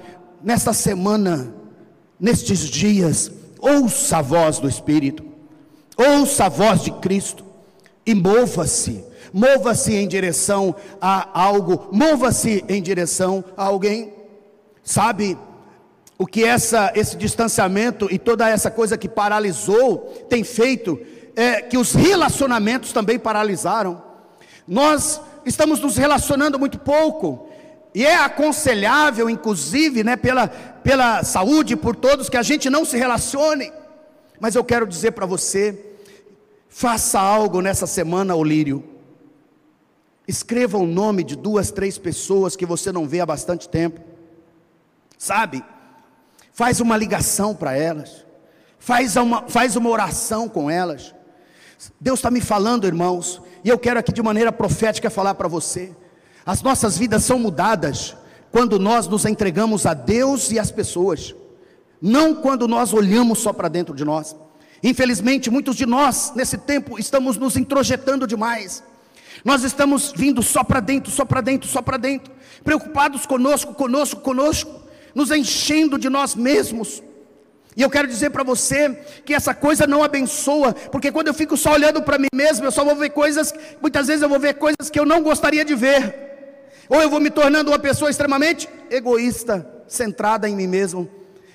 nesta semana, nestes dias, ouça a voz do Espírito, ouça a voz de Cristo e mova-se, mova-se em direção a algo, mova-se em direção a alguém. Sabe o que essa, esse distanciamento e toda essa coisa que paralisou tem feito? É que os relacionamentos também paralisaram. Nós estamos nos relacionando muito pouco. E é aconselhável, inclusive, né, pela, pela saúde, por todos, que a gente não se relacione. Mas eu quero dizer para você: faça algo nessa semana, Olírio. Escreva o nome de duas, três pessoas que você não vê há bastante tempo. Sabe? Faz uma ligação para elas. Faz uma, faz uma oração com elas. Deus está me falando, irmãos, e eu quero aqui de maneira profética falar para você: as nossas vidas são mudadas quando nós nos entregamos a Deus e às pessoas, não quando nós olhamos só para dentro de nós. Infelizmente, muitos de nós, nesse tempo, estamos nos introjetando demais. Nós estamos vindo só para dentro, só para dentro, só para dentro, preocupados conosco, conosco, conosco, nos enchendo de nós mesmos. E eu quero dizer para você que essa coisa não abençoa, porque quando eu fico só olhando para mim mesmo, eu só vou ver coisas, muitas vezes eu vou ver coisas que eu não gostaria de ver. Ou eu vou me tornando uma pessoa extremamente egoísta, centrada em mim mesmo.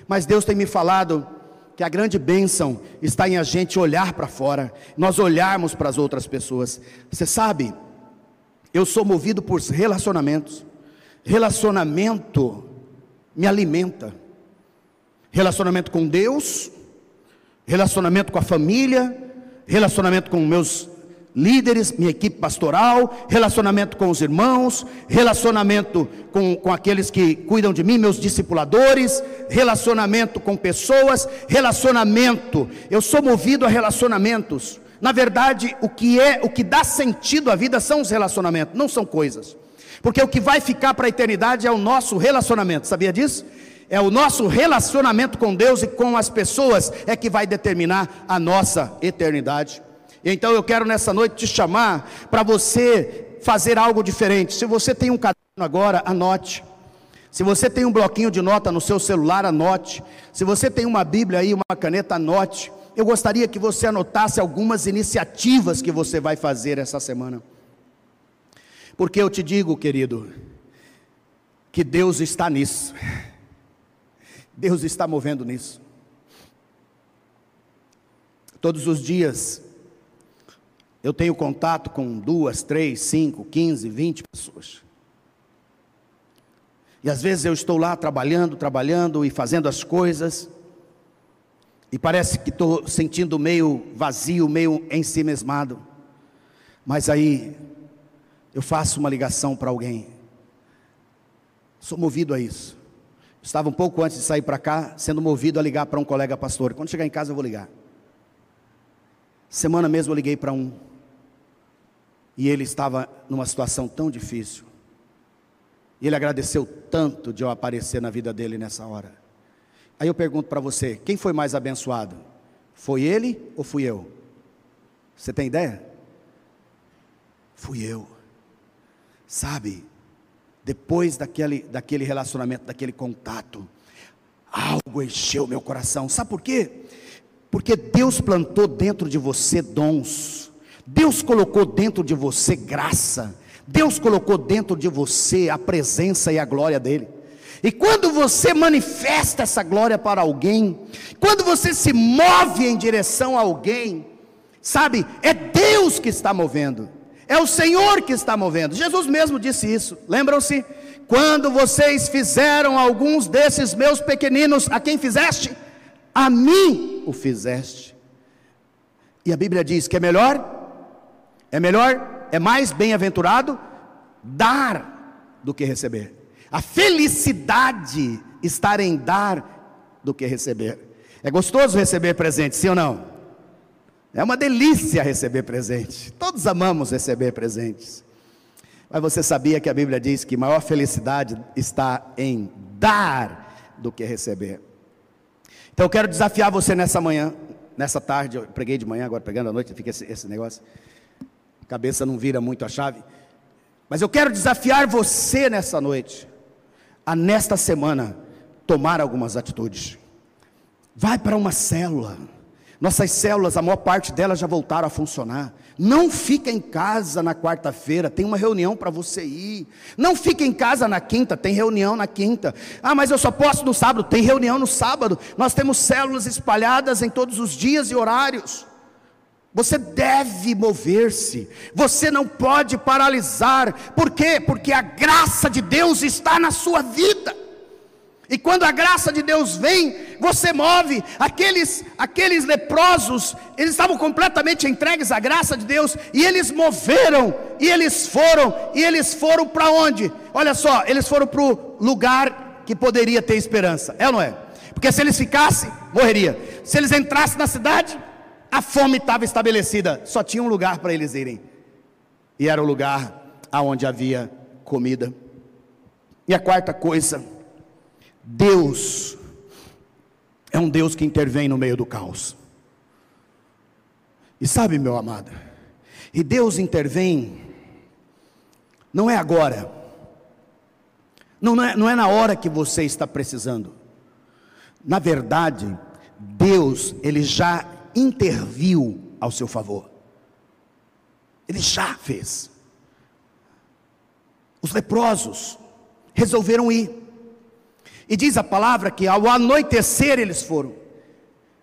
Mas Deus tem me falado que a grande bênção está em a gente olhar para fora, nós olharmos para as outras pessoas. Você sabe, eu sou movido por relacionamentos. Relacionamento me alimenta relacionamento com Deus, relacionamento com a família, relacionamento com meus líderes, minha equipe pastoral, relacionamento com os irmãos, relacionamento com, com aqueles que cuidam de mim, meus discipuladores, relacionamento com pessoas, relacionamento. Eu sou movido a relacionamentos. Na verdade, o que é, o que dá sentido à vida são os relacionamentos, não são coisas. Porque o que vai ficar para a eternidade é o nosso relacionamento. Sabia disso? É o nosso relacionamento com Deus e com as pessoas é que vai determinar a nossa eternidade. Então eu quero nessa noite te chamar para você fazer algo diferente. Se você tem um caderno agora, anote. Se você tem um bloquinho de nota no seu celular, anote. Se você tem uma Bíblia aí, uma caneta, anote. Eu gostaria que você anotasse algumas iniciativas que você vai fazer essa semana. Porque eu te digo, querido, que Deus está nisso. Deus está movendo nisso. Todos os dias eu tenho contato com duas, três, cinco, quinze, vinte pessoas. E às vezes eu estou lá trabalhando, trabalhando e fazendo as coisas, e parece que estou sentindo meio vazio, meio ensimesmado. Mas aí eu faço uma ligação para alguém. Sou movido a isso. Estava um pouco antes de sair para cá, sendo movido a ligar para um colega pastor. Quando chegar em casa eu vou ligar. Semana mesmo eu liguei para um. E ele estava numa situação tão difícil. E ele agradeceu tanto de eu aparecer na vida dele nessa hora. Aí eu pergunto para você: quem foi mais abençoado? Foi ele ou fui eu? Você tem ideia? Fui eu. Sabe, depois daquele, daquele relacionamento, daquele contato, algo encheu meu coração. Sabe por quê? Porque Deus plantou dentro de você dons, Deus colocou dentro de você graça, Deus colocou dentro de você a presença e a glória dEle. E quando você manifesta essa glória para alguém, quando você se move em direção a alguém, sabe, é Deus que está movendo, é o Senhor que está movendo. Jesus mesmo disse isso, lembram-se? Quando vocês fizeram alguns desses meus pequeninos, a quem fizeste? A mim o fizeste. E a Bíblia diz que é melhor, é melhor, é mais bem-aventurado dar do que receber. A felicidade estar em dar do que receber. É gostoso receber presente, sim ou não? É uma delícia receber presente. Todos amamos receber presentes. Mas você sabia que a Bíblia diz que maior felicidade está em dar do que receber. Então eu quero desafiar você nessa manhã, nessa tarde, eu preguei de manhã, agora pregando à noite, fica esse, esse negócio. A cabeça não vira muito a chave. Mas eu quero desafiar você nessa noite a nesta semana tomar algumas atitudes. Vai para uma célula. Nossas células, a maior parte delas já voltaram a funcionar. Não fica em casa na quarta-feira, tem uma reunião para você ir. Não fica em casa na quinta, tem reunião na quinta. Ah, mas eu só posso no sábado, tem reunião no sábado. Nós temos células espalhadas em todos os dias e horários. Você deve mover-se, você não pode paralisar, por quê? Porque a graça de Deus está na sua vida. E quando a graça de Deus vem, você move. Aqueles, aqueles leprosos, eles estavam completamente entregues à graça de Deus, e eles moveram, e eles foram, e eles foram para onde? Olha só, eles foram para o lugar que poderia ter esperança, é ou não é? Porque se eles ficassem, morreria. Se eles entrassem na cidade, a fome estava estabelecida, só tinha um lugar para eles irem. E era o lugar aonde havia comida. E a quarta coisa, Deus é um Deus que intervém no meio do caos. E sabe, meu amado, e Deus intervém, não é agora, não é, não é na hora que você está precisando. Na verdade, Deus, Ele já interviu ao seu favor. Ele já fez. Os leprosos resolveram ir. E diz a palavra que ao anoitecer eles foram.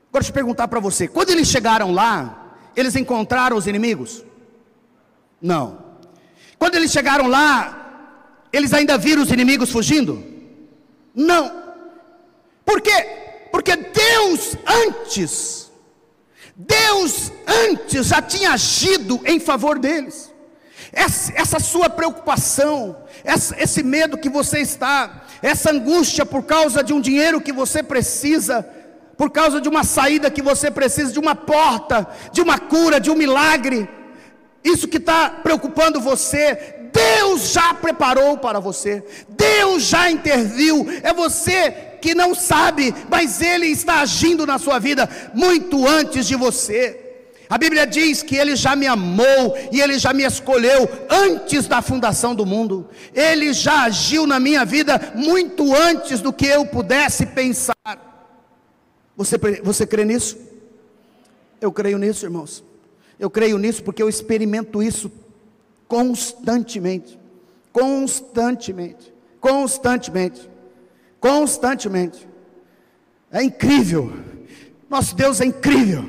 Agora deixa eu perguntar para você: quando eles chegaram lá, eles encontraram os inimigos? Não. Quando eles chegaram lá, eles ainda viram os inimigos fugindo? Não. Por quê? Porque Deus antes Deus antes já tinha agido em favor deles. Essa, essa sua preocupação, essa, esse medo que você está, essa angústia por causa de um dinheiro que você precisa, por causa de uma saída que você precisa, de uma porta, de uma cura, de um milagre, isso que está preocupando você, Deus já preparou para você, Deus já interviu, é você que não sabe, mas Ele está agindo na sua vida muito antes de você. A Bíblia diz que Ele já me amou e Ele já me escolheu antes da fundação do mundo. Ele já agiu na minha vida muito antes do que eu pudesse pensar. Você, você crê nisso? Eu creio nisso, irmãos. Eu creio nisso porque eu experimento isso constantemente. Constantemente. Constantemente constantemente. É incrível. Nosso Deus é incrível.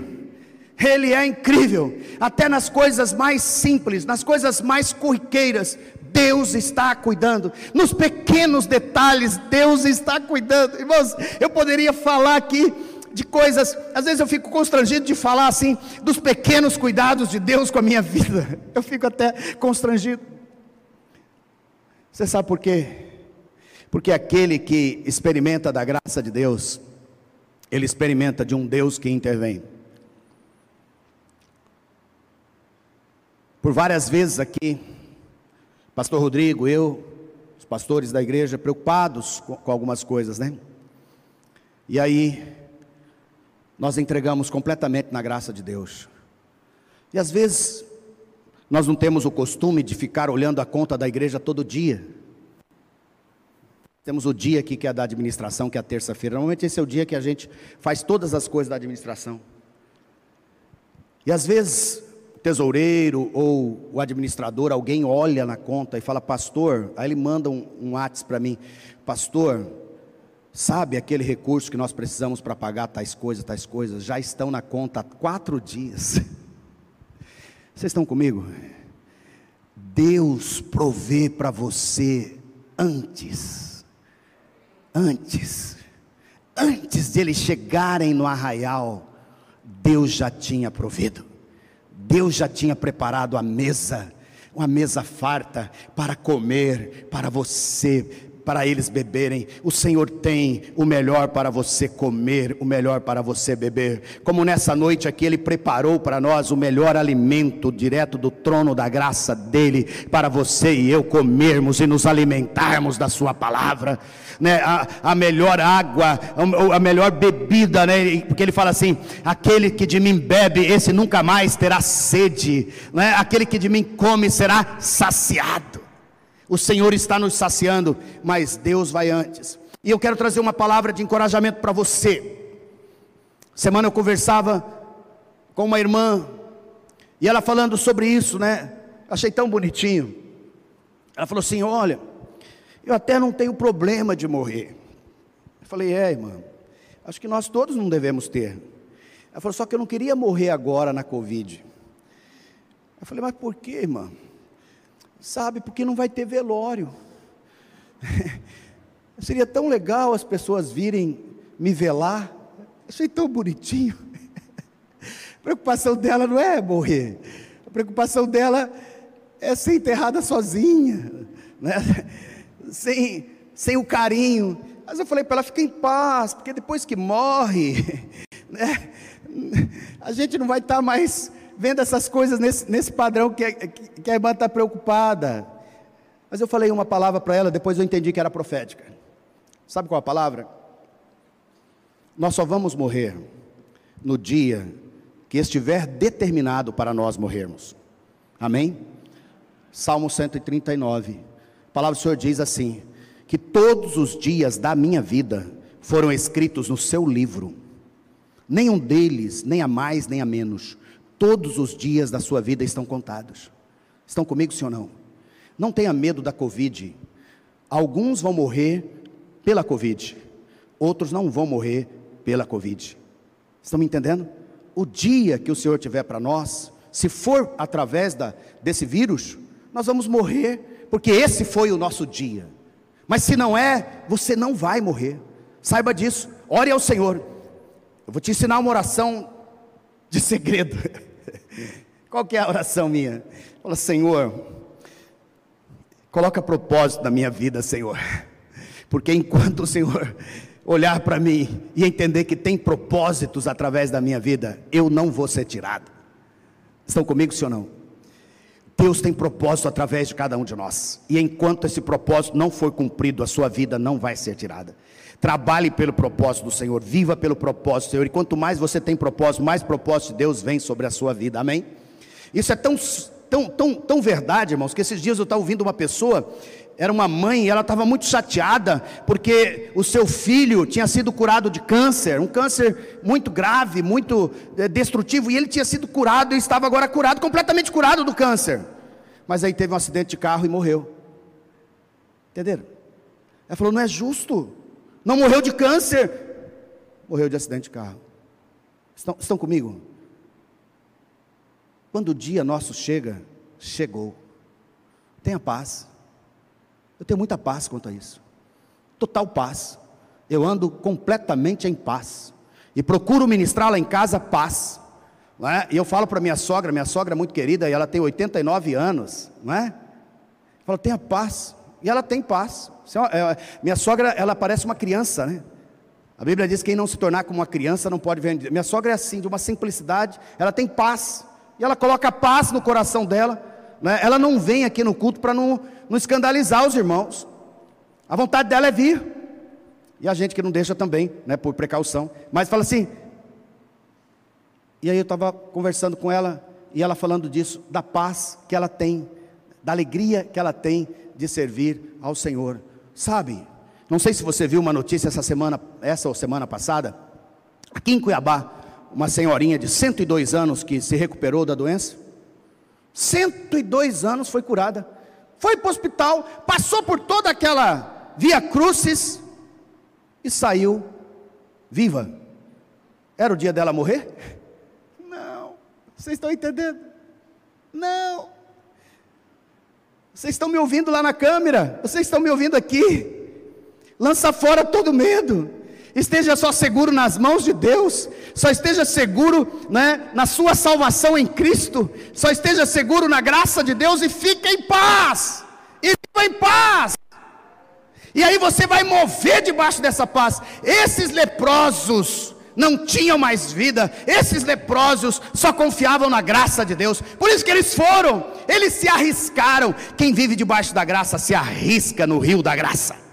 Ele é incrível. Até nas coisas mais simples, nas coisas mais corriqueiras, Deus está cuidando. Nos pequenos detalhes, Deus está cuidando. Irmãos, eu poderia falar aqui de coisas, às vezes eu fico constrangido de falar assim, dos pequenos cuidados de Deus com a minha vida. Eu fico até constrangido. Você sabe por quê? Porque aquele que experimenta da graça de Deus, ele experimenta de um Deus que intervém. Por várias vezes aqui, Pastor Rodrigo, eu, os pastores da igreja, preocupados com, com algumas coisas, né? E aí, nós entregamos completamente na graça de Deus. E às vezes, nós não temos o costume de ficar olhando a conta da igreja todo dia. Temos o dia aqui que é da administração, que é a terça-feira. Normalmente esse é o dia que a gente faz todas as coisas da administração. E às vezes tesoureiro ou o administrador, alguém olha na conta e fala, pastor, aí ele manda um, um WhatsApp para mim, pastor, sabe aquele recurso que nós precisamos para pagar tais coisas, tais coisas, já estão na conta há quatro dias. Vocês estão comigo? Deus provê para você antes, antes, antes de eles chegarem no arraial, Deus já tinha provido. Deus já tinha preparado a mesa, uma mesa farta para comer para você, para eles beberem. O Senhor tem o melhor para você comer, o melhor para você beber. Como nessa noite aqui Ele preparou para nós o melhor alimento direto do trono da graça dele para você e eu comermos e nos alimentarmos da Sua palavra. Né, a, a melhor água, a, a melhor bebida, né, porque ele fala assim: aquele que de mim bebe, esse nunca mais terá sede, né, aquele que de mim come será saciado. O Senhor está nos saciando, mas Deus vai antes. E eu quero trazer uma palavra de encorajamento para você. Semana eu conversava com uma irmã, e ela falando sobre isso, né? Achei tão bonitinho. Ela falou assim: Olha, eu até não tenho problema de morrer. Eu falei: É, irmã, acho que nós todos não devemos ter. Ela falou: Só que eu não queria morrer agora na Covid. Eu falei: Mas por quê, irmã? Sabe, porque não vai ter velório. Seria tão legal as pessoas virem me velar. Achei tão bonitinho. A preocupação dela não é morrer. A preocupação dela é ser enterrada sozinha, né? sem, sem o carinho. Mas eu falei para ela, fica em paz, porque depois que morre, né? a gente não vai estar tá mais vendo essas coisas nesse, nesse padrão que, que, que a irmã está preocupada. Mas eu falei uma palavra para ela, depois eu entendi que era profética. Sabe qual a palavra? Nós só vamos morrer no dia que estiver determinado para nós morrermos. Amém? Salmo 139. A palavra do Senhor diz assim: que todos os dias da minha vida foram escritos no seu livro, nenhum deles, nem a mais nem a menos, Todos os dias da sua vida estão contados. Estão comigo, sim ou não? Não tenha medo da Covid. Alguns vão morrer pela Covid, outros não vão morrer pela Covid. Estão me entendendo? O dia que o Senhor tiver para nós, se for através da, desse vírus, nós vamos morrer, porque esse foi o nosso dia. Mas se não é, você não vai morrer. Saiba disso. Ore ao Senhor. Eu vou te ensinar uma oração de segredo. Qual que é a oração minha? Fala, Senhor, coloca propósito na minha vida, Senhor. Porque enquanto o Senhor olhar para mim e entender que tem propósitos através da minha vida, eu não vou ser tirado. Estão comigo, sim ou não? Deus tem propósito através de cada um de nós. E enquanto esse propósito não for cumprido, a sua vida não vai ser tirada. Trabalhe pelo propósito do Senhor, viva pelo propósito do Senhor. E quanto mais você tem propósito, mais propósito de Deus vem sobre a sua vida. Amém? Isso é tão, tão, tão, tão verdade, irmãos, que esses dias eu estava ouvindo uma pessoa, era uma mãe, e ela estava muito chateada, porque o seu filho tinha sido curado de câncer, um câncer muito grave, muito é, destrutivo, e ele tinha sido curado e estava agora curado, completamente curado do câncer. Mas aí teve um acidente de carro e morreu. Entenderam? Ela falou: não é justo. Não morreu de câncer, morreu de acidente de carro. Estão, estão comigo? Quando o dia nosso chega, chegou. Tenha paz. Eu tenho muita paz quanto a isso. Total paz. Eu ando completamente em paz. E procuro ministrar lá em casa paz. Não é? E eu falo para minha sogra, minha sogra é muito querida, e ela tem 89 anos, não é? Tenha paz. E ela tem paz. É é, minha sogra, ela parece uma criança, né? A Bíblia diz que quem não se tornar como uma criança não pode ver. Minha sogra é assim, de uma simplicidade, ela tem paz. E ela coloca paz no coração dela. né, ela não vem aqui no culto para não, não escandalizar os irmãos. A vontade dela é vir. E a gente que não deixa também, né, por precaução. Mas fala assim. E aí eu estava conversando com ela, e ela falando disso, da paz que ela tem, da alegria que ela tem de servir ao Senhor. Sabe? Não sei se você viu uma notícia essa semana, essa ou semana passada, aqui em Cuiabá, uma senhorinha de 102 anos que se recuperou da doença. 102 anos foi curada. Foi para o hospital, passou por toda aquela via crucis e saiu viva. Era o dia dela morrer? Não. Vocês estão entendendo? Não. Vocês estão me ouvindo lá na câmera? Vocês estão me ouvindo aqui? Lança fora todo medo. Esteja só seguro nas mãos de Deus. Só esteja seguro né, na sua salvação em Cristo. Só esteja seguro na graça de Deus e fique em paz. E viva em paz. E aí você vai mover debaixo dessa paz. Esses leprosos não tinham mais vida, esses leprosos só confiavam na graça de Deus, por isso que eles foram, eles se arriscaram. Quem vive debaixo da graça se arrisca no rio da graça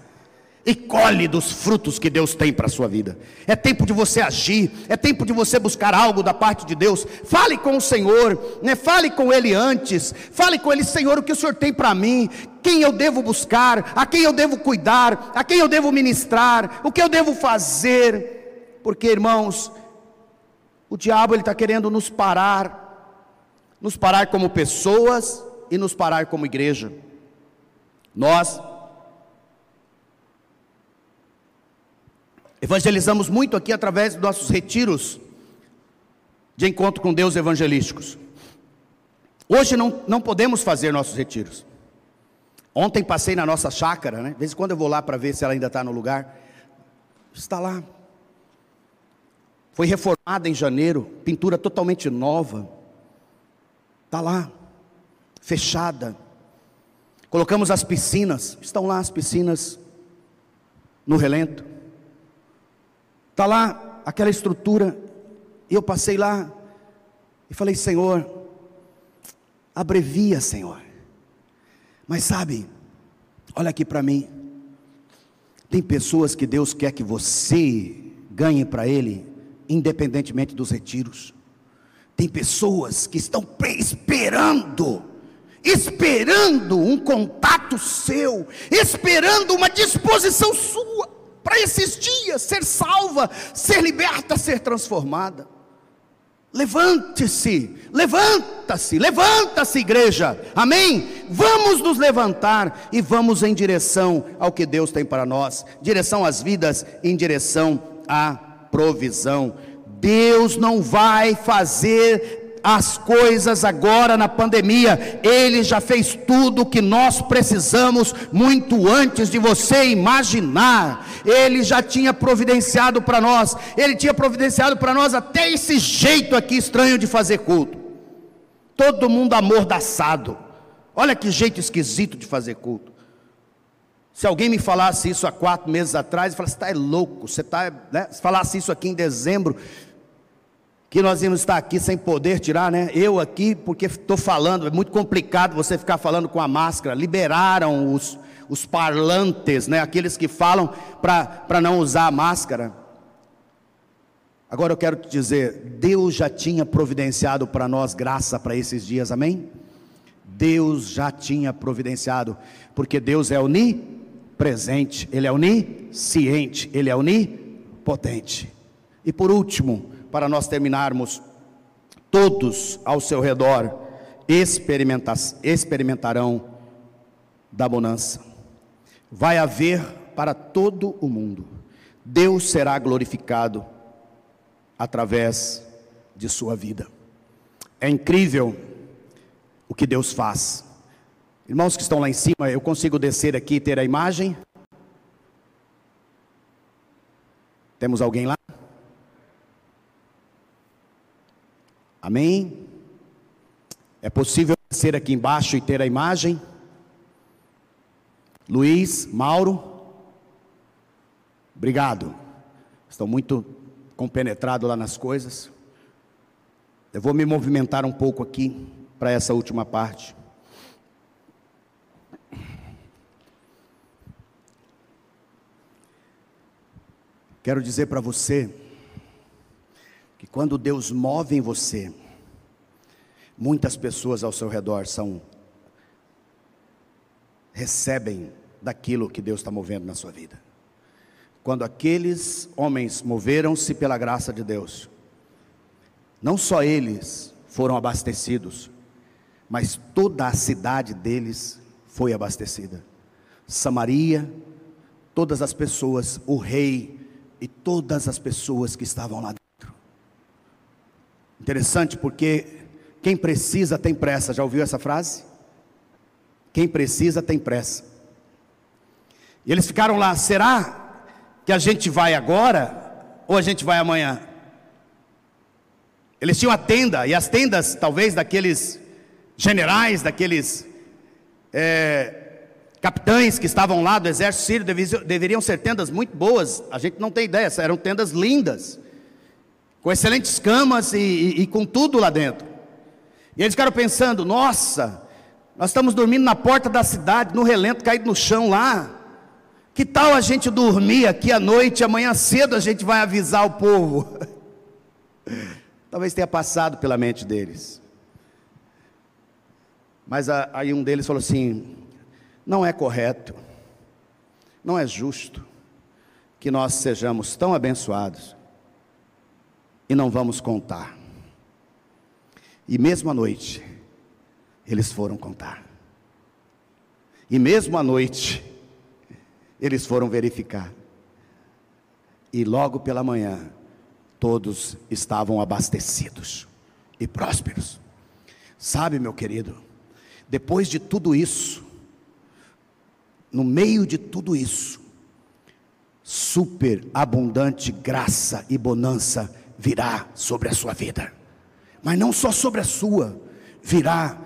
e colhe dos frutos que Deus tem para a sua vida. É tempo de você agir, é tempo de você buscar algo da parte de Deus. Fale com o Senhor, né? fale com Ele antes, fale com Ele, Senhor, o que o Senhor tem para mim, quem eu devo buscar, a quem eu devo cuidar, a quem eu devo ministrar, o que eu devo fazer porque irmãos, o diabo ele está querendo nos parar, nos parar como pessoas e nos parar como igreja. Nós evangelizamos muito aqui através dos nossos retiros de encontro com Deus evangelísticos. Hoje não, não podemos fazer nossos retiros. Ontem passei na nossa chácara, né? De vez em quando eu vou lá para ver se ela ainda está no lugar. Está lá, foi reformada em janeiro, pintura totalmente nova. Está lá, fechada. Colocamos as piscinas, estão lá as piscinas no relento. Está lá aquela estrutura. E eu passei lá e falei: Senhor, abrevia, Senhor. Mas sabe, olha aqui para mim. Tem pessoas que Deus quer que você ganhe para Ele independentemente dos retiros. Tem pessoas que estão esperando, esperando um contato seu, esperando uma disposição sua para esses dias ser salva, ser liberta, ser transformada. Levante-se, levanta-se, levanta-se, igreja, amém? Vamos nos levantar e vamos em direção ao que Deus tem para nós, direção às vidas, em direção à provisão. Deus não vai fazer as coisas agora na pandemia, Ele já fez tudo o que nós precisamos muito antes de você imaginar. Ele já tinha providenciado para nós, Ele tinha providenciado para nós até esse jeito aqui estranho de fazer culto. Todo mundo amordaçado. Olha que jeito esquisito de fazer culto. Se alguém me falasse isso há quatro meses atrás, eu falasse, está é louco, você está, né? Se falasse isso aqui em dezembro, que nós íamos estar aqui sem poder tirar, né? Eu aqui, porque estou falando, é muito complicado você ficar falando com a máscara. Liberaram os, os parlantes, né? Aqueles que falam para não usar a máscara. Agora eu quero te dizer, Deus já tinha providenciado para nós graça para esses dias, amém? Deus já tinha providenciado, porque Deus é onipresente presente, Ele é onisciente, Ele é onipotente. E por último, para nós terminarmos, todos ao seu redor experimentarão da bonança. Vai haver para todo o mundo. Deus será glorificado através de sua vida. É incrível o que Deus faz. Irmãos que estão lá em cima, eu consigo descer aqui e ter a imagem? Temos alguém lá? Amém? É possível descer aqui embaixo e ter a imagem? Luiz, Mauro? Obrigado. Estão muito compenetrados lá nas coisas. Eu vou me movimentar um pouco aqui para essa última parte. Quero dizer para você que quando Deus move em você, muitas pessoas ao seu redor são recebem daquilo que Deus está movendo na sua vida. Quando aqueles homens moveram-se pela graça de Deus, não só eles foram abastecidos, mas toda a cidade deles foi abastecida. Samaria, todas as pessoas, o rei e todas as pessoas que estavam lá dentro. Interessante porque quem precisa tem pressa, já ouviu essa frase? Quem precisa tem pressa. E eles ficaram lá, será que a gente vai agora ou a gente vai amanhã? Eles tinham a tenda, e as tendas, talvez, daqueles generais, daqueles é, capitães que estavam lá do exército sírio, deveriam, ser tendas muito boas, a gente não tem ideia, eram tendas lindas, com excelentes camas e, e, e com tudo lá dentro. E eles ficaram pensando: nossa, nós estamos dormindo na porta da cidade, no relento, caído no chão lá. Que tal a gente dormir aqui à noite, amanhã cedo a gente vai avisar o povo? Talvez tenha passado pela mente deles. Mas aí um deles falou assim: não é correto, não é justo que nós sejamos tão abençoados e não vamos contar. E mesmo à noite, eles foram contar. E mesmo à noite, eles foram verificar. E logo pela manhã, todos estavam abastecidos e prósperos. Sabe, meu querido, depois de tudo isso, no meio de tudo isso, super abundante graça e bonança virá sobre a sua vida. Mas não só sobre a sua, virá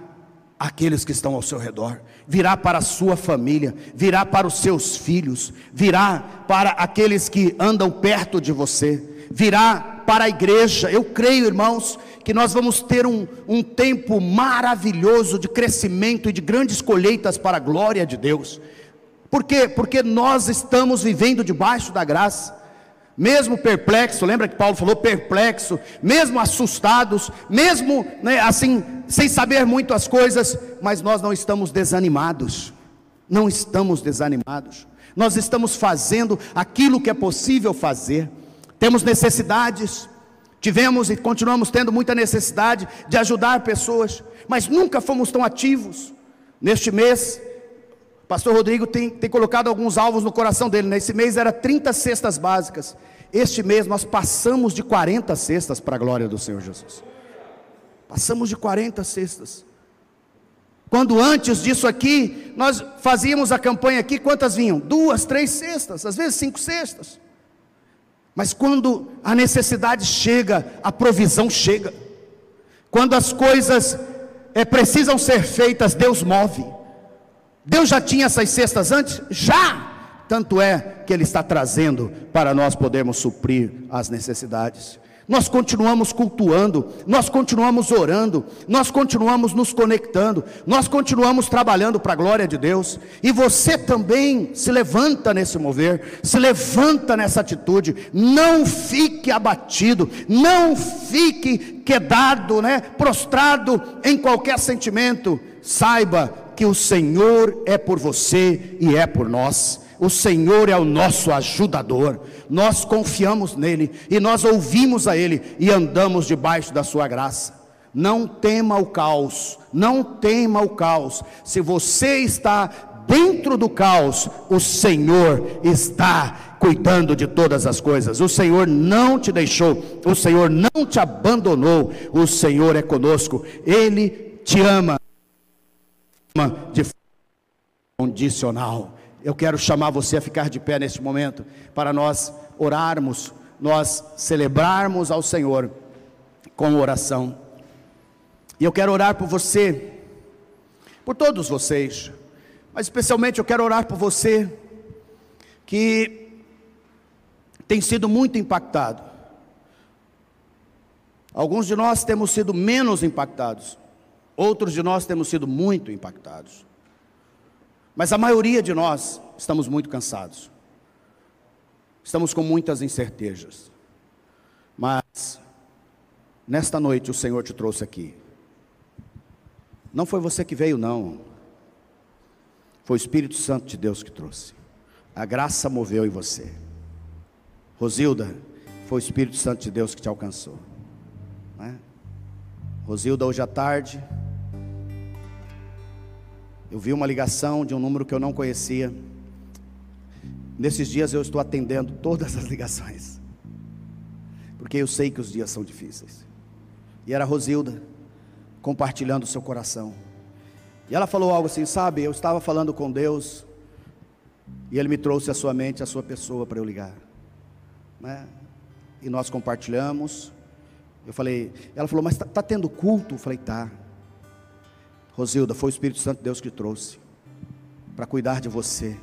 aqueles que estão ao seu redor, virá para a sua família, virá para os seus filhos, virá para aqueles que andam perto de você virá para a igreja. Eu creio, irmãos, que nós vamos ter um, um tempo maravilhoso de crescimento e de grandes colheitas para a glória de Deus. Por quê? Porque nós estamos vivendo debaixo da graça. Mesmo perplexo, lembra que Paulo falou perplexo, mesmo assustados, mesmo né, assim, sem saber muito as coisas, mas nós não estamos desanimados, não estamos desanimados, nós estamos fazendo aquilo que é possível fazer temos necessidades, tivemos e continuamos tendo muita necessidade de ajudar pessoas, mas nunca fomos tão ativos. Neste mês, pastor Rodrigo tem, tem colocado alguns alvos no coração dele. Nesse mês era 30 cestas básicas. Este mês nós passamos de 40 cestas para a glória do Senhor Jesus. Passamos de 40 cestas. Quando antes disso aqui, nós fazíamos a campanha aqui, quantas vinham? Duas, três cestas, às vezes cinco cestas. Mas quando a necessidade chega, a provisão chega. Quando as coisas é, precisam ser feitas, Deus move. Deus já tinha essas cestas antes? Já! Tanto é que Ele está trazendo para nós podermos suprir as necessidades nós continuamos cultuando, nós continuamos orando, nós continuamos nos conectando, nós continuamos trabalhando para a glória de Deus, e você também se levanta nesse mover, se levanta nessa atitude, não fique abatido, não fique quedado, né, prostrado em qualquer sentimento, saiba que o Senhor é por você e é por nós. O Senhor é o nosso ajudador, nós confiamos nele e nós ouvimos a ele e andamos debaixo da sua graça. Não tema o caos, não tema o caos. Se você está dentro do caos, o Senhor está cuidando de todas as coisas. O Senhor não te deixou, o Senhor não te abandonou. O Senhor é conosco. Ele te ama de condicional. Eu quero chamar você a ficar de pé neste momento para nós orarmos, nós celebrarmos ao Senhor com oração. E eu quero orar por você, por todos vocês, mas especialmente eu quero orar por você que tem sido muito impactado. Alguns de nós temos sido menos impactados, outros de nós temos sido muito impactados. Mas a maioria de nós estamos muito cansados. estamos com muitas incertezas, mas nesta noite o Senhor te trouxe aqui. Não foi você que veio, não. Foi o Espírito Santo de Deus que trouxe. A graça moveu em você. Rosilda, foi o Espírito Santo de Deus que te alcançou. É? Rosilda, hoje à tarde, eu vi uma ligação de um número que eu não conhecia. Nesses dias eu estou atendendo todas as ligações, porque eu sei que os dias são difíceis. E era a Rosilda compartilhando o seu coração. E ela falou algo assim, sabe? Eu estava falando com Deus e Ele me trouxe à sua mente a sua pessoa para eu ligar, né? E nós compartilhamos. Eu falei, ela falou, mas está tá tendo culto? Eu falei, tá. Rosilda, foi o Espírito Santo de Deus que trouxe para cuidar de você,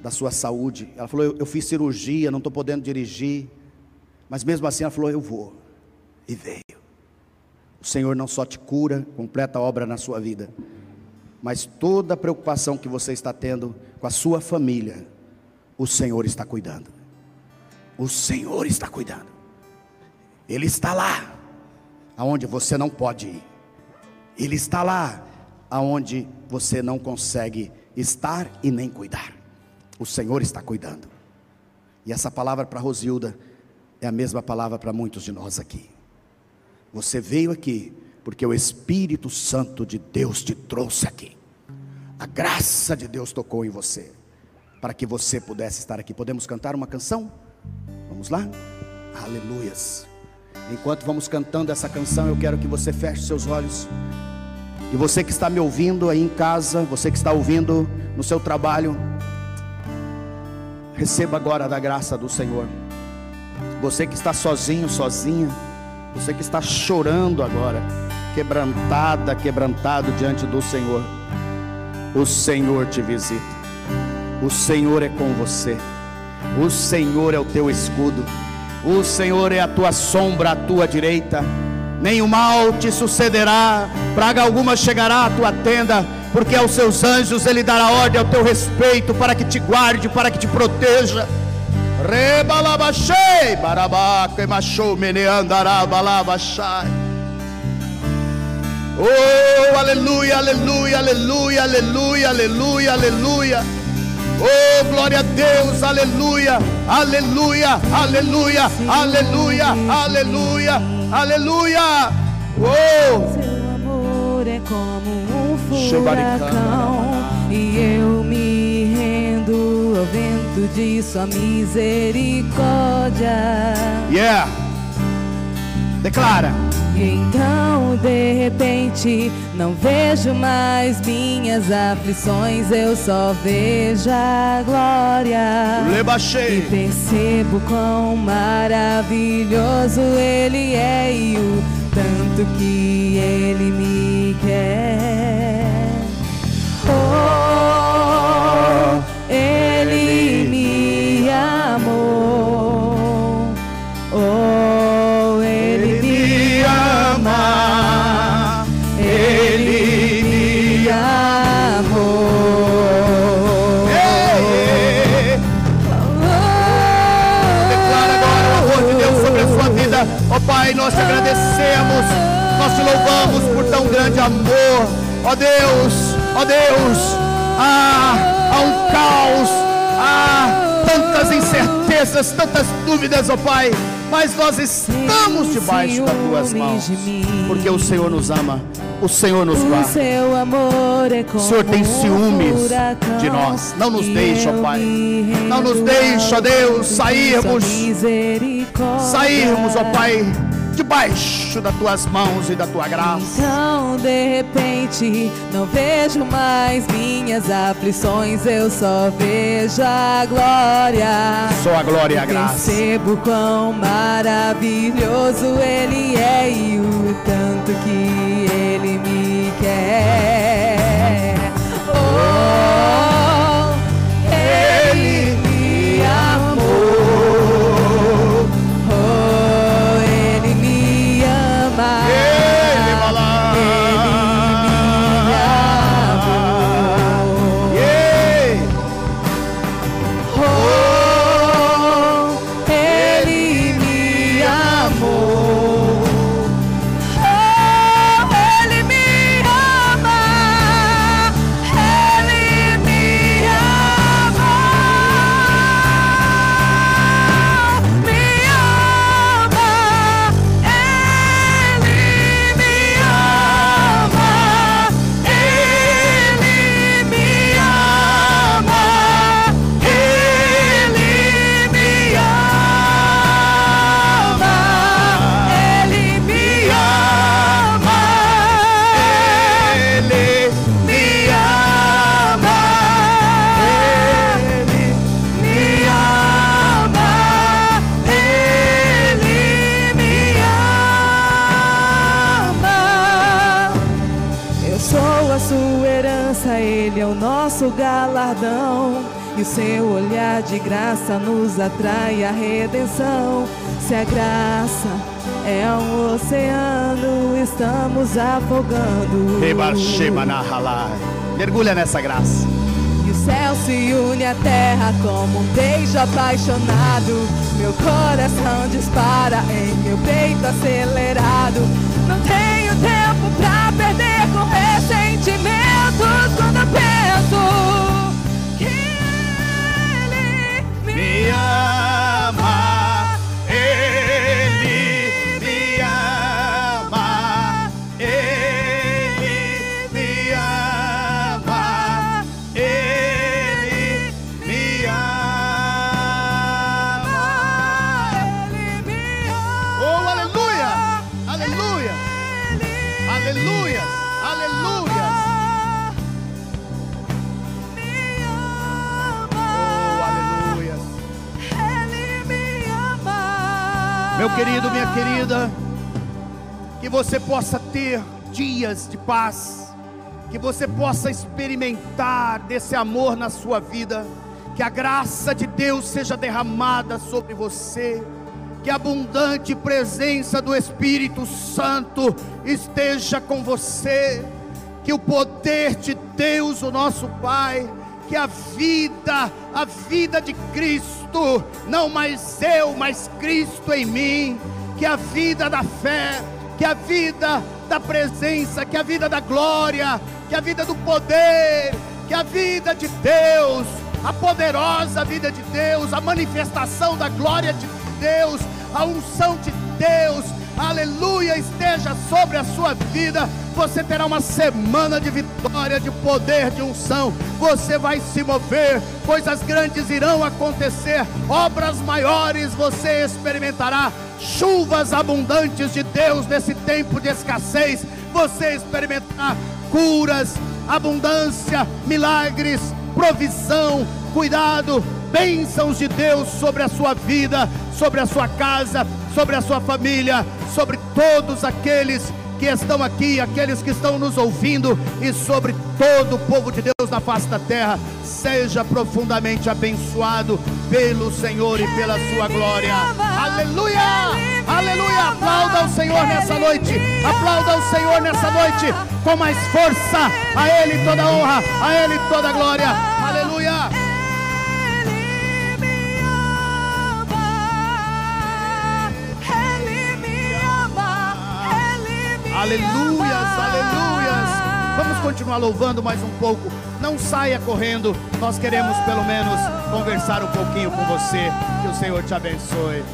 da sua saúde. Ela falou: eu, eu fiz cirurgia, não estou podendo dirigir, mas mesmo assim ela falou: Eu vou. E veio. O Senhor não só te cura, completa a obra na sua vida, mas toda a preocupação que você está tendo com a sua família, o Senhor está cuidando. O Senhor está cuidando. Ele está lá, aonde você não pode ir. Ele está lá aonde você não consegue estar e nem cuidar. O Senhor está cuidando. E essa palavra para Rosilda é a mesma palavra para muitos de nós aqui. Você veio aqui porque o Espírito Santo de Deus te trouxe aqui. A graça de Deus tocou em você para que você pudesse estar aqui. Podemos cantar uma canção? Vamos lá? Aleluias. Enquanto vamos cantando essa canção, eu quero que você feche seus olhos. E você que está me ouvindo aí em casa, você que está ouvindo no seu trabalho, receba agora da graça do Senhor. Você que está sozinho, sozinha, você que está chorando agora, quebrantada, quebrantado diante do Senhor, o Senhor te visita, o Senhor é com você, o Senhor é o teu escudo. O Senhor é a tua sombra à tua direita. Nenhum mal te sucederá, praga alguma chegará à tua tenda, porque aos seus anjos ele dará ordem ao teu respeito para que te guarde, para que te proteja. Rebalabachei, barabaca e machou meneandarabalabaxai. Oh, aleluia, aleluia, aleluia, aleluia, aleluia, aleluia. Oh, glória a Deus, aleluia, aleluia, aleluia, aleluia, aleluia, aleluia. Seu amor é como um furacão e eu me rendo ao vento de sua misericórdia. Yeah. Declara. Então de repente não vejo mais minhas aflições, eu só vejo a glória. Lebachei. E percebo quão maravilhoso Ele é e o tanto que Ele me quer. Oh, Ele Pai, nós te agradecemos, nós te louvamos por tão grande amor. Ó Deus, ó Deus, ah, há um caos, há tantas incertezas, tantas dúvidas, ó Pai. Mas nós estamos debaixo das tuas mãos, porque o Senhor nos ama, o Senhor nos O guarda. seu amor é como O Senhor tem ciúmes de nós. Não nos deixa, eu Pai. Não nos deixa, ao Deus, sairmos. Sairmos, ó Pai, debaixo das tuas mãos e da tua graça. Então, de repente, não vejo mais minhas aflições, eu só vejo a glória. Só a glória e a graça. Percebo quão maravilhoso Ele é e o tanto que Ele me quer. Oh, Mergulha nessa graça. E o céu se une à terra como um beijo apaixonado. Meu coração dispara em meu peito acelerado. Não tenho tempo pra perder com ressentimentos quando eu penso que ele me, ama, Meu querido, minha querida, que você possa ter dias de paz, que você possa experimentar desse amor na sua vida, que a graça de Deus seja derramada sobre você, que a abundante presença do Espírito Santo esteja com você, que o poder de Deus, o nosso Pai, que a vida, a vida de Cristo, não mais eu, mas Cristo em mim, que a vida da fé, que a vida da presença, que a vida da glória, que a vida do poder, que a vida de Deus, a poderosa vida de Deus, a manifestação da glória de Deus, a unção de Deus, aleluia, esteja sobre a sua vida. Você terá uma semana de vitória, de poder, de unção. Você vai se mover, coisas grandes irão acontecer, obras maiores você experimentará, chuvas abundantes de Deus nesse tempo de escassez. Você experimentará curas, abundância, milagres, provisão, cuidado, bênçãos de Deus sobre a sua vida, sobre a sua casa, sobre a sua família, sobre todos aqueles que estão aqui, aqueles que estão nos ouvindo e sobre todo o povo de Deus na face da terra. Seja profundamente abençoado pelo Senhor e pela sua glória. Aleluia! Aleluia! Aplauda o Senhor nessa noite. Aplauda o Senhor nessa noite com mais força. A Ele toda honra, a Ele toda glória. Aleluia! Aleluias, aleluias. Vamos continuar louvando mais um pouco. Não saia correndo. Nós queremos pelo menos conversar um pouquinho com você. Que o Senhor te abençoe.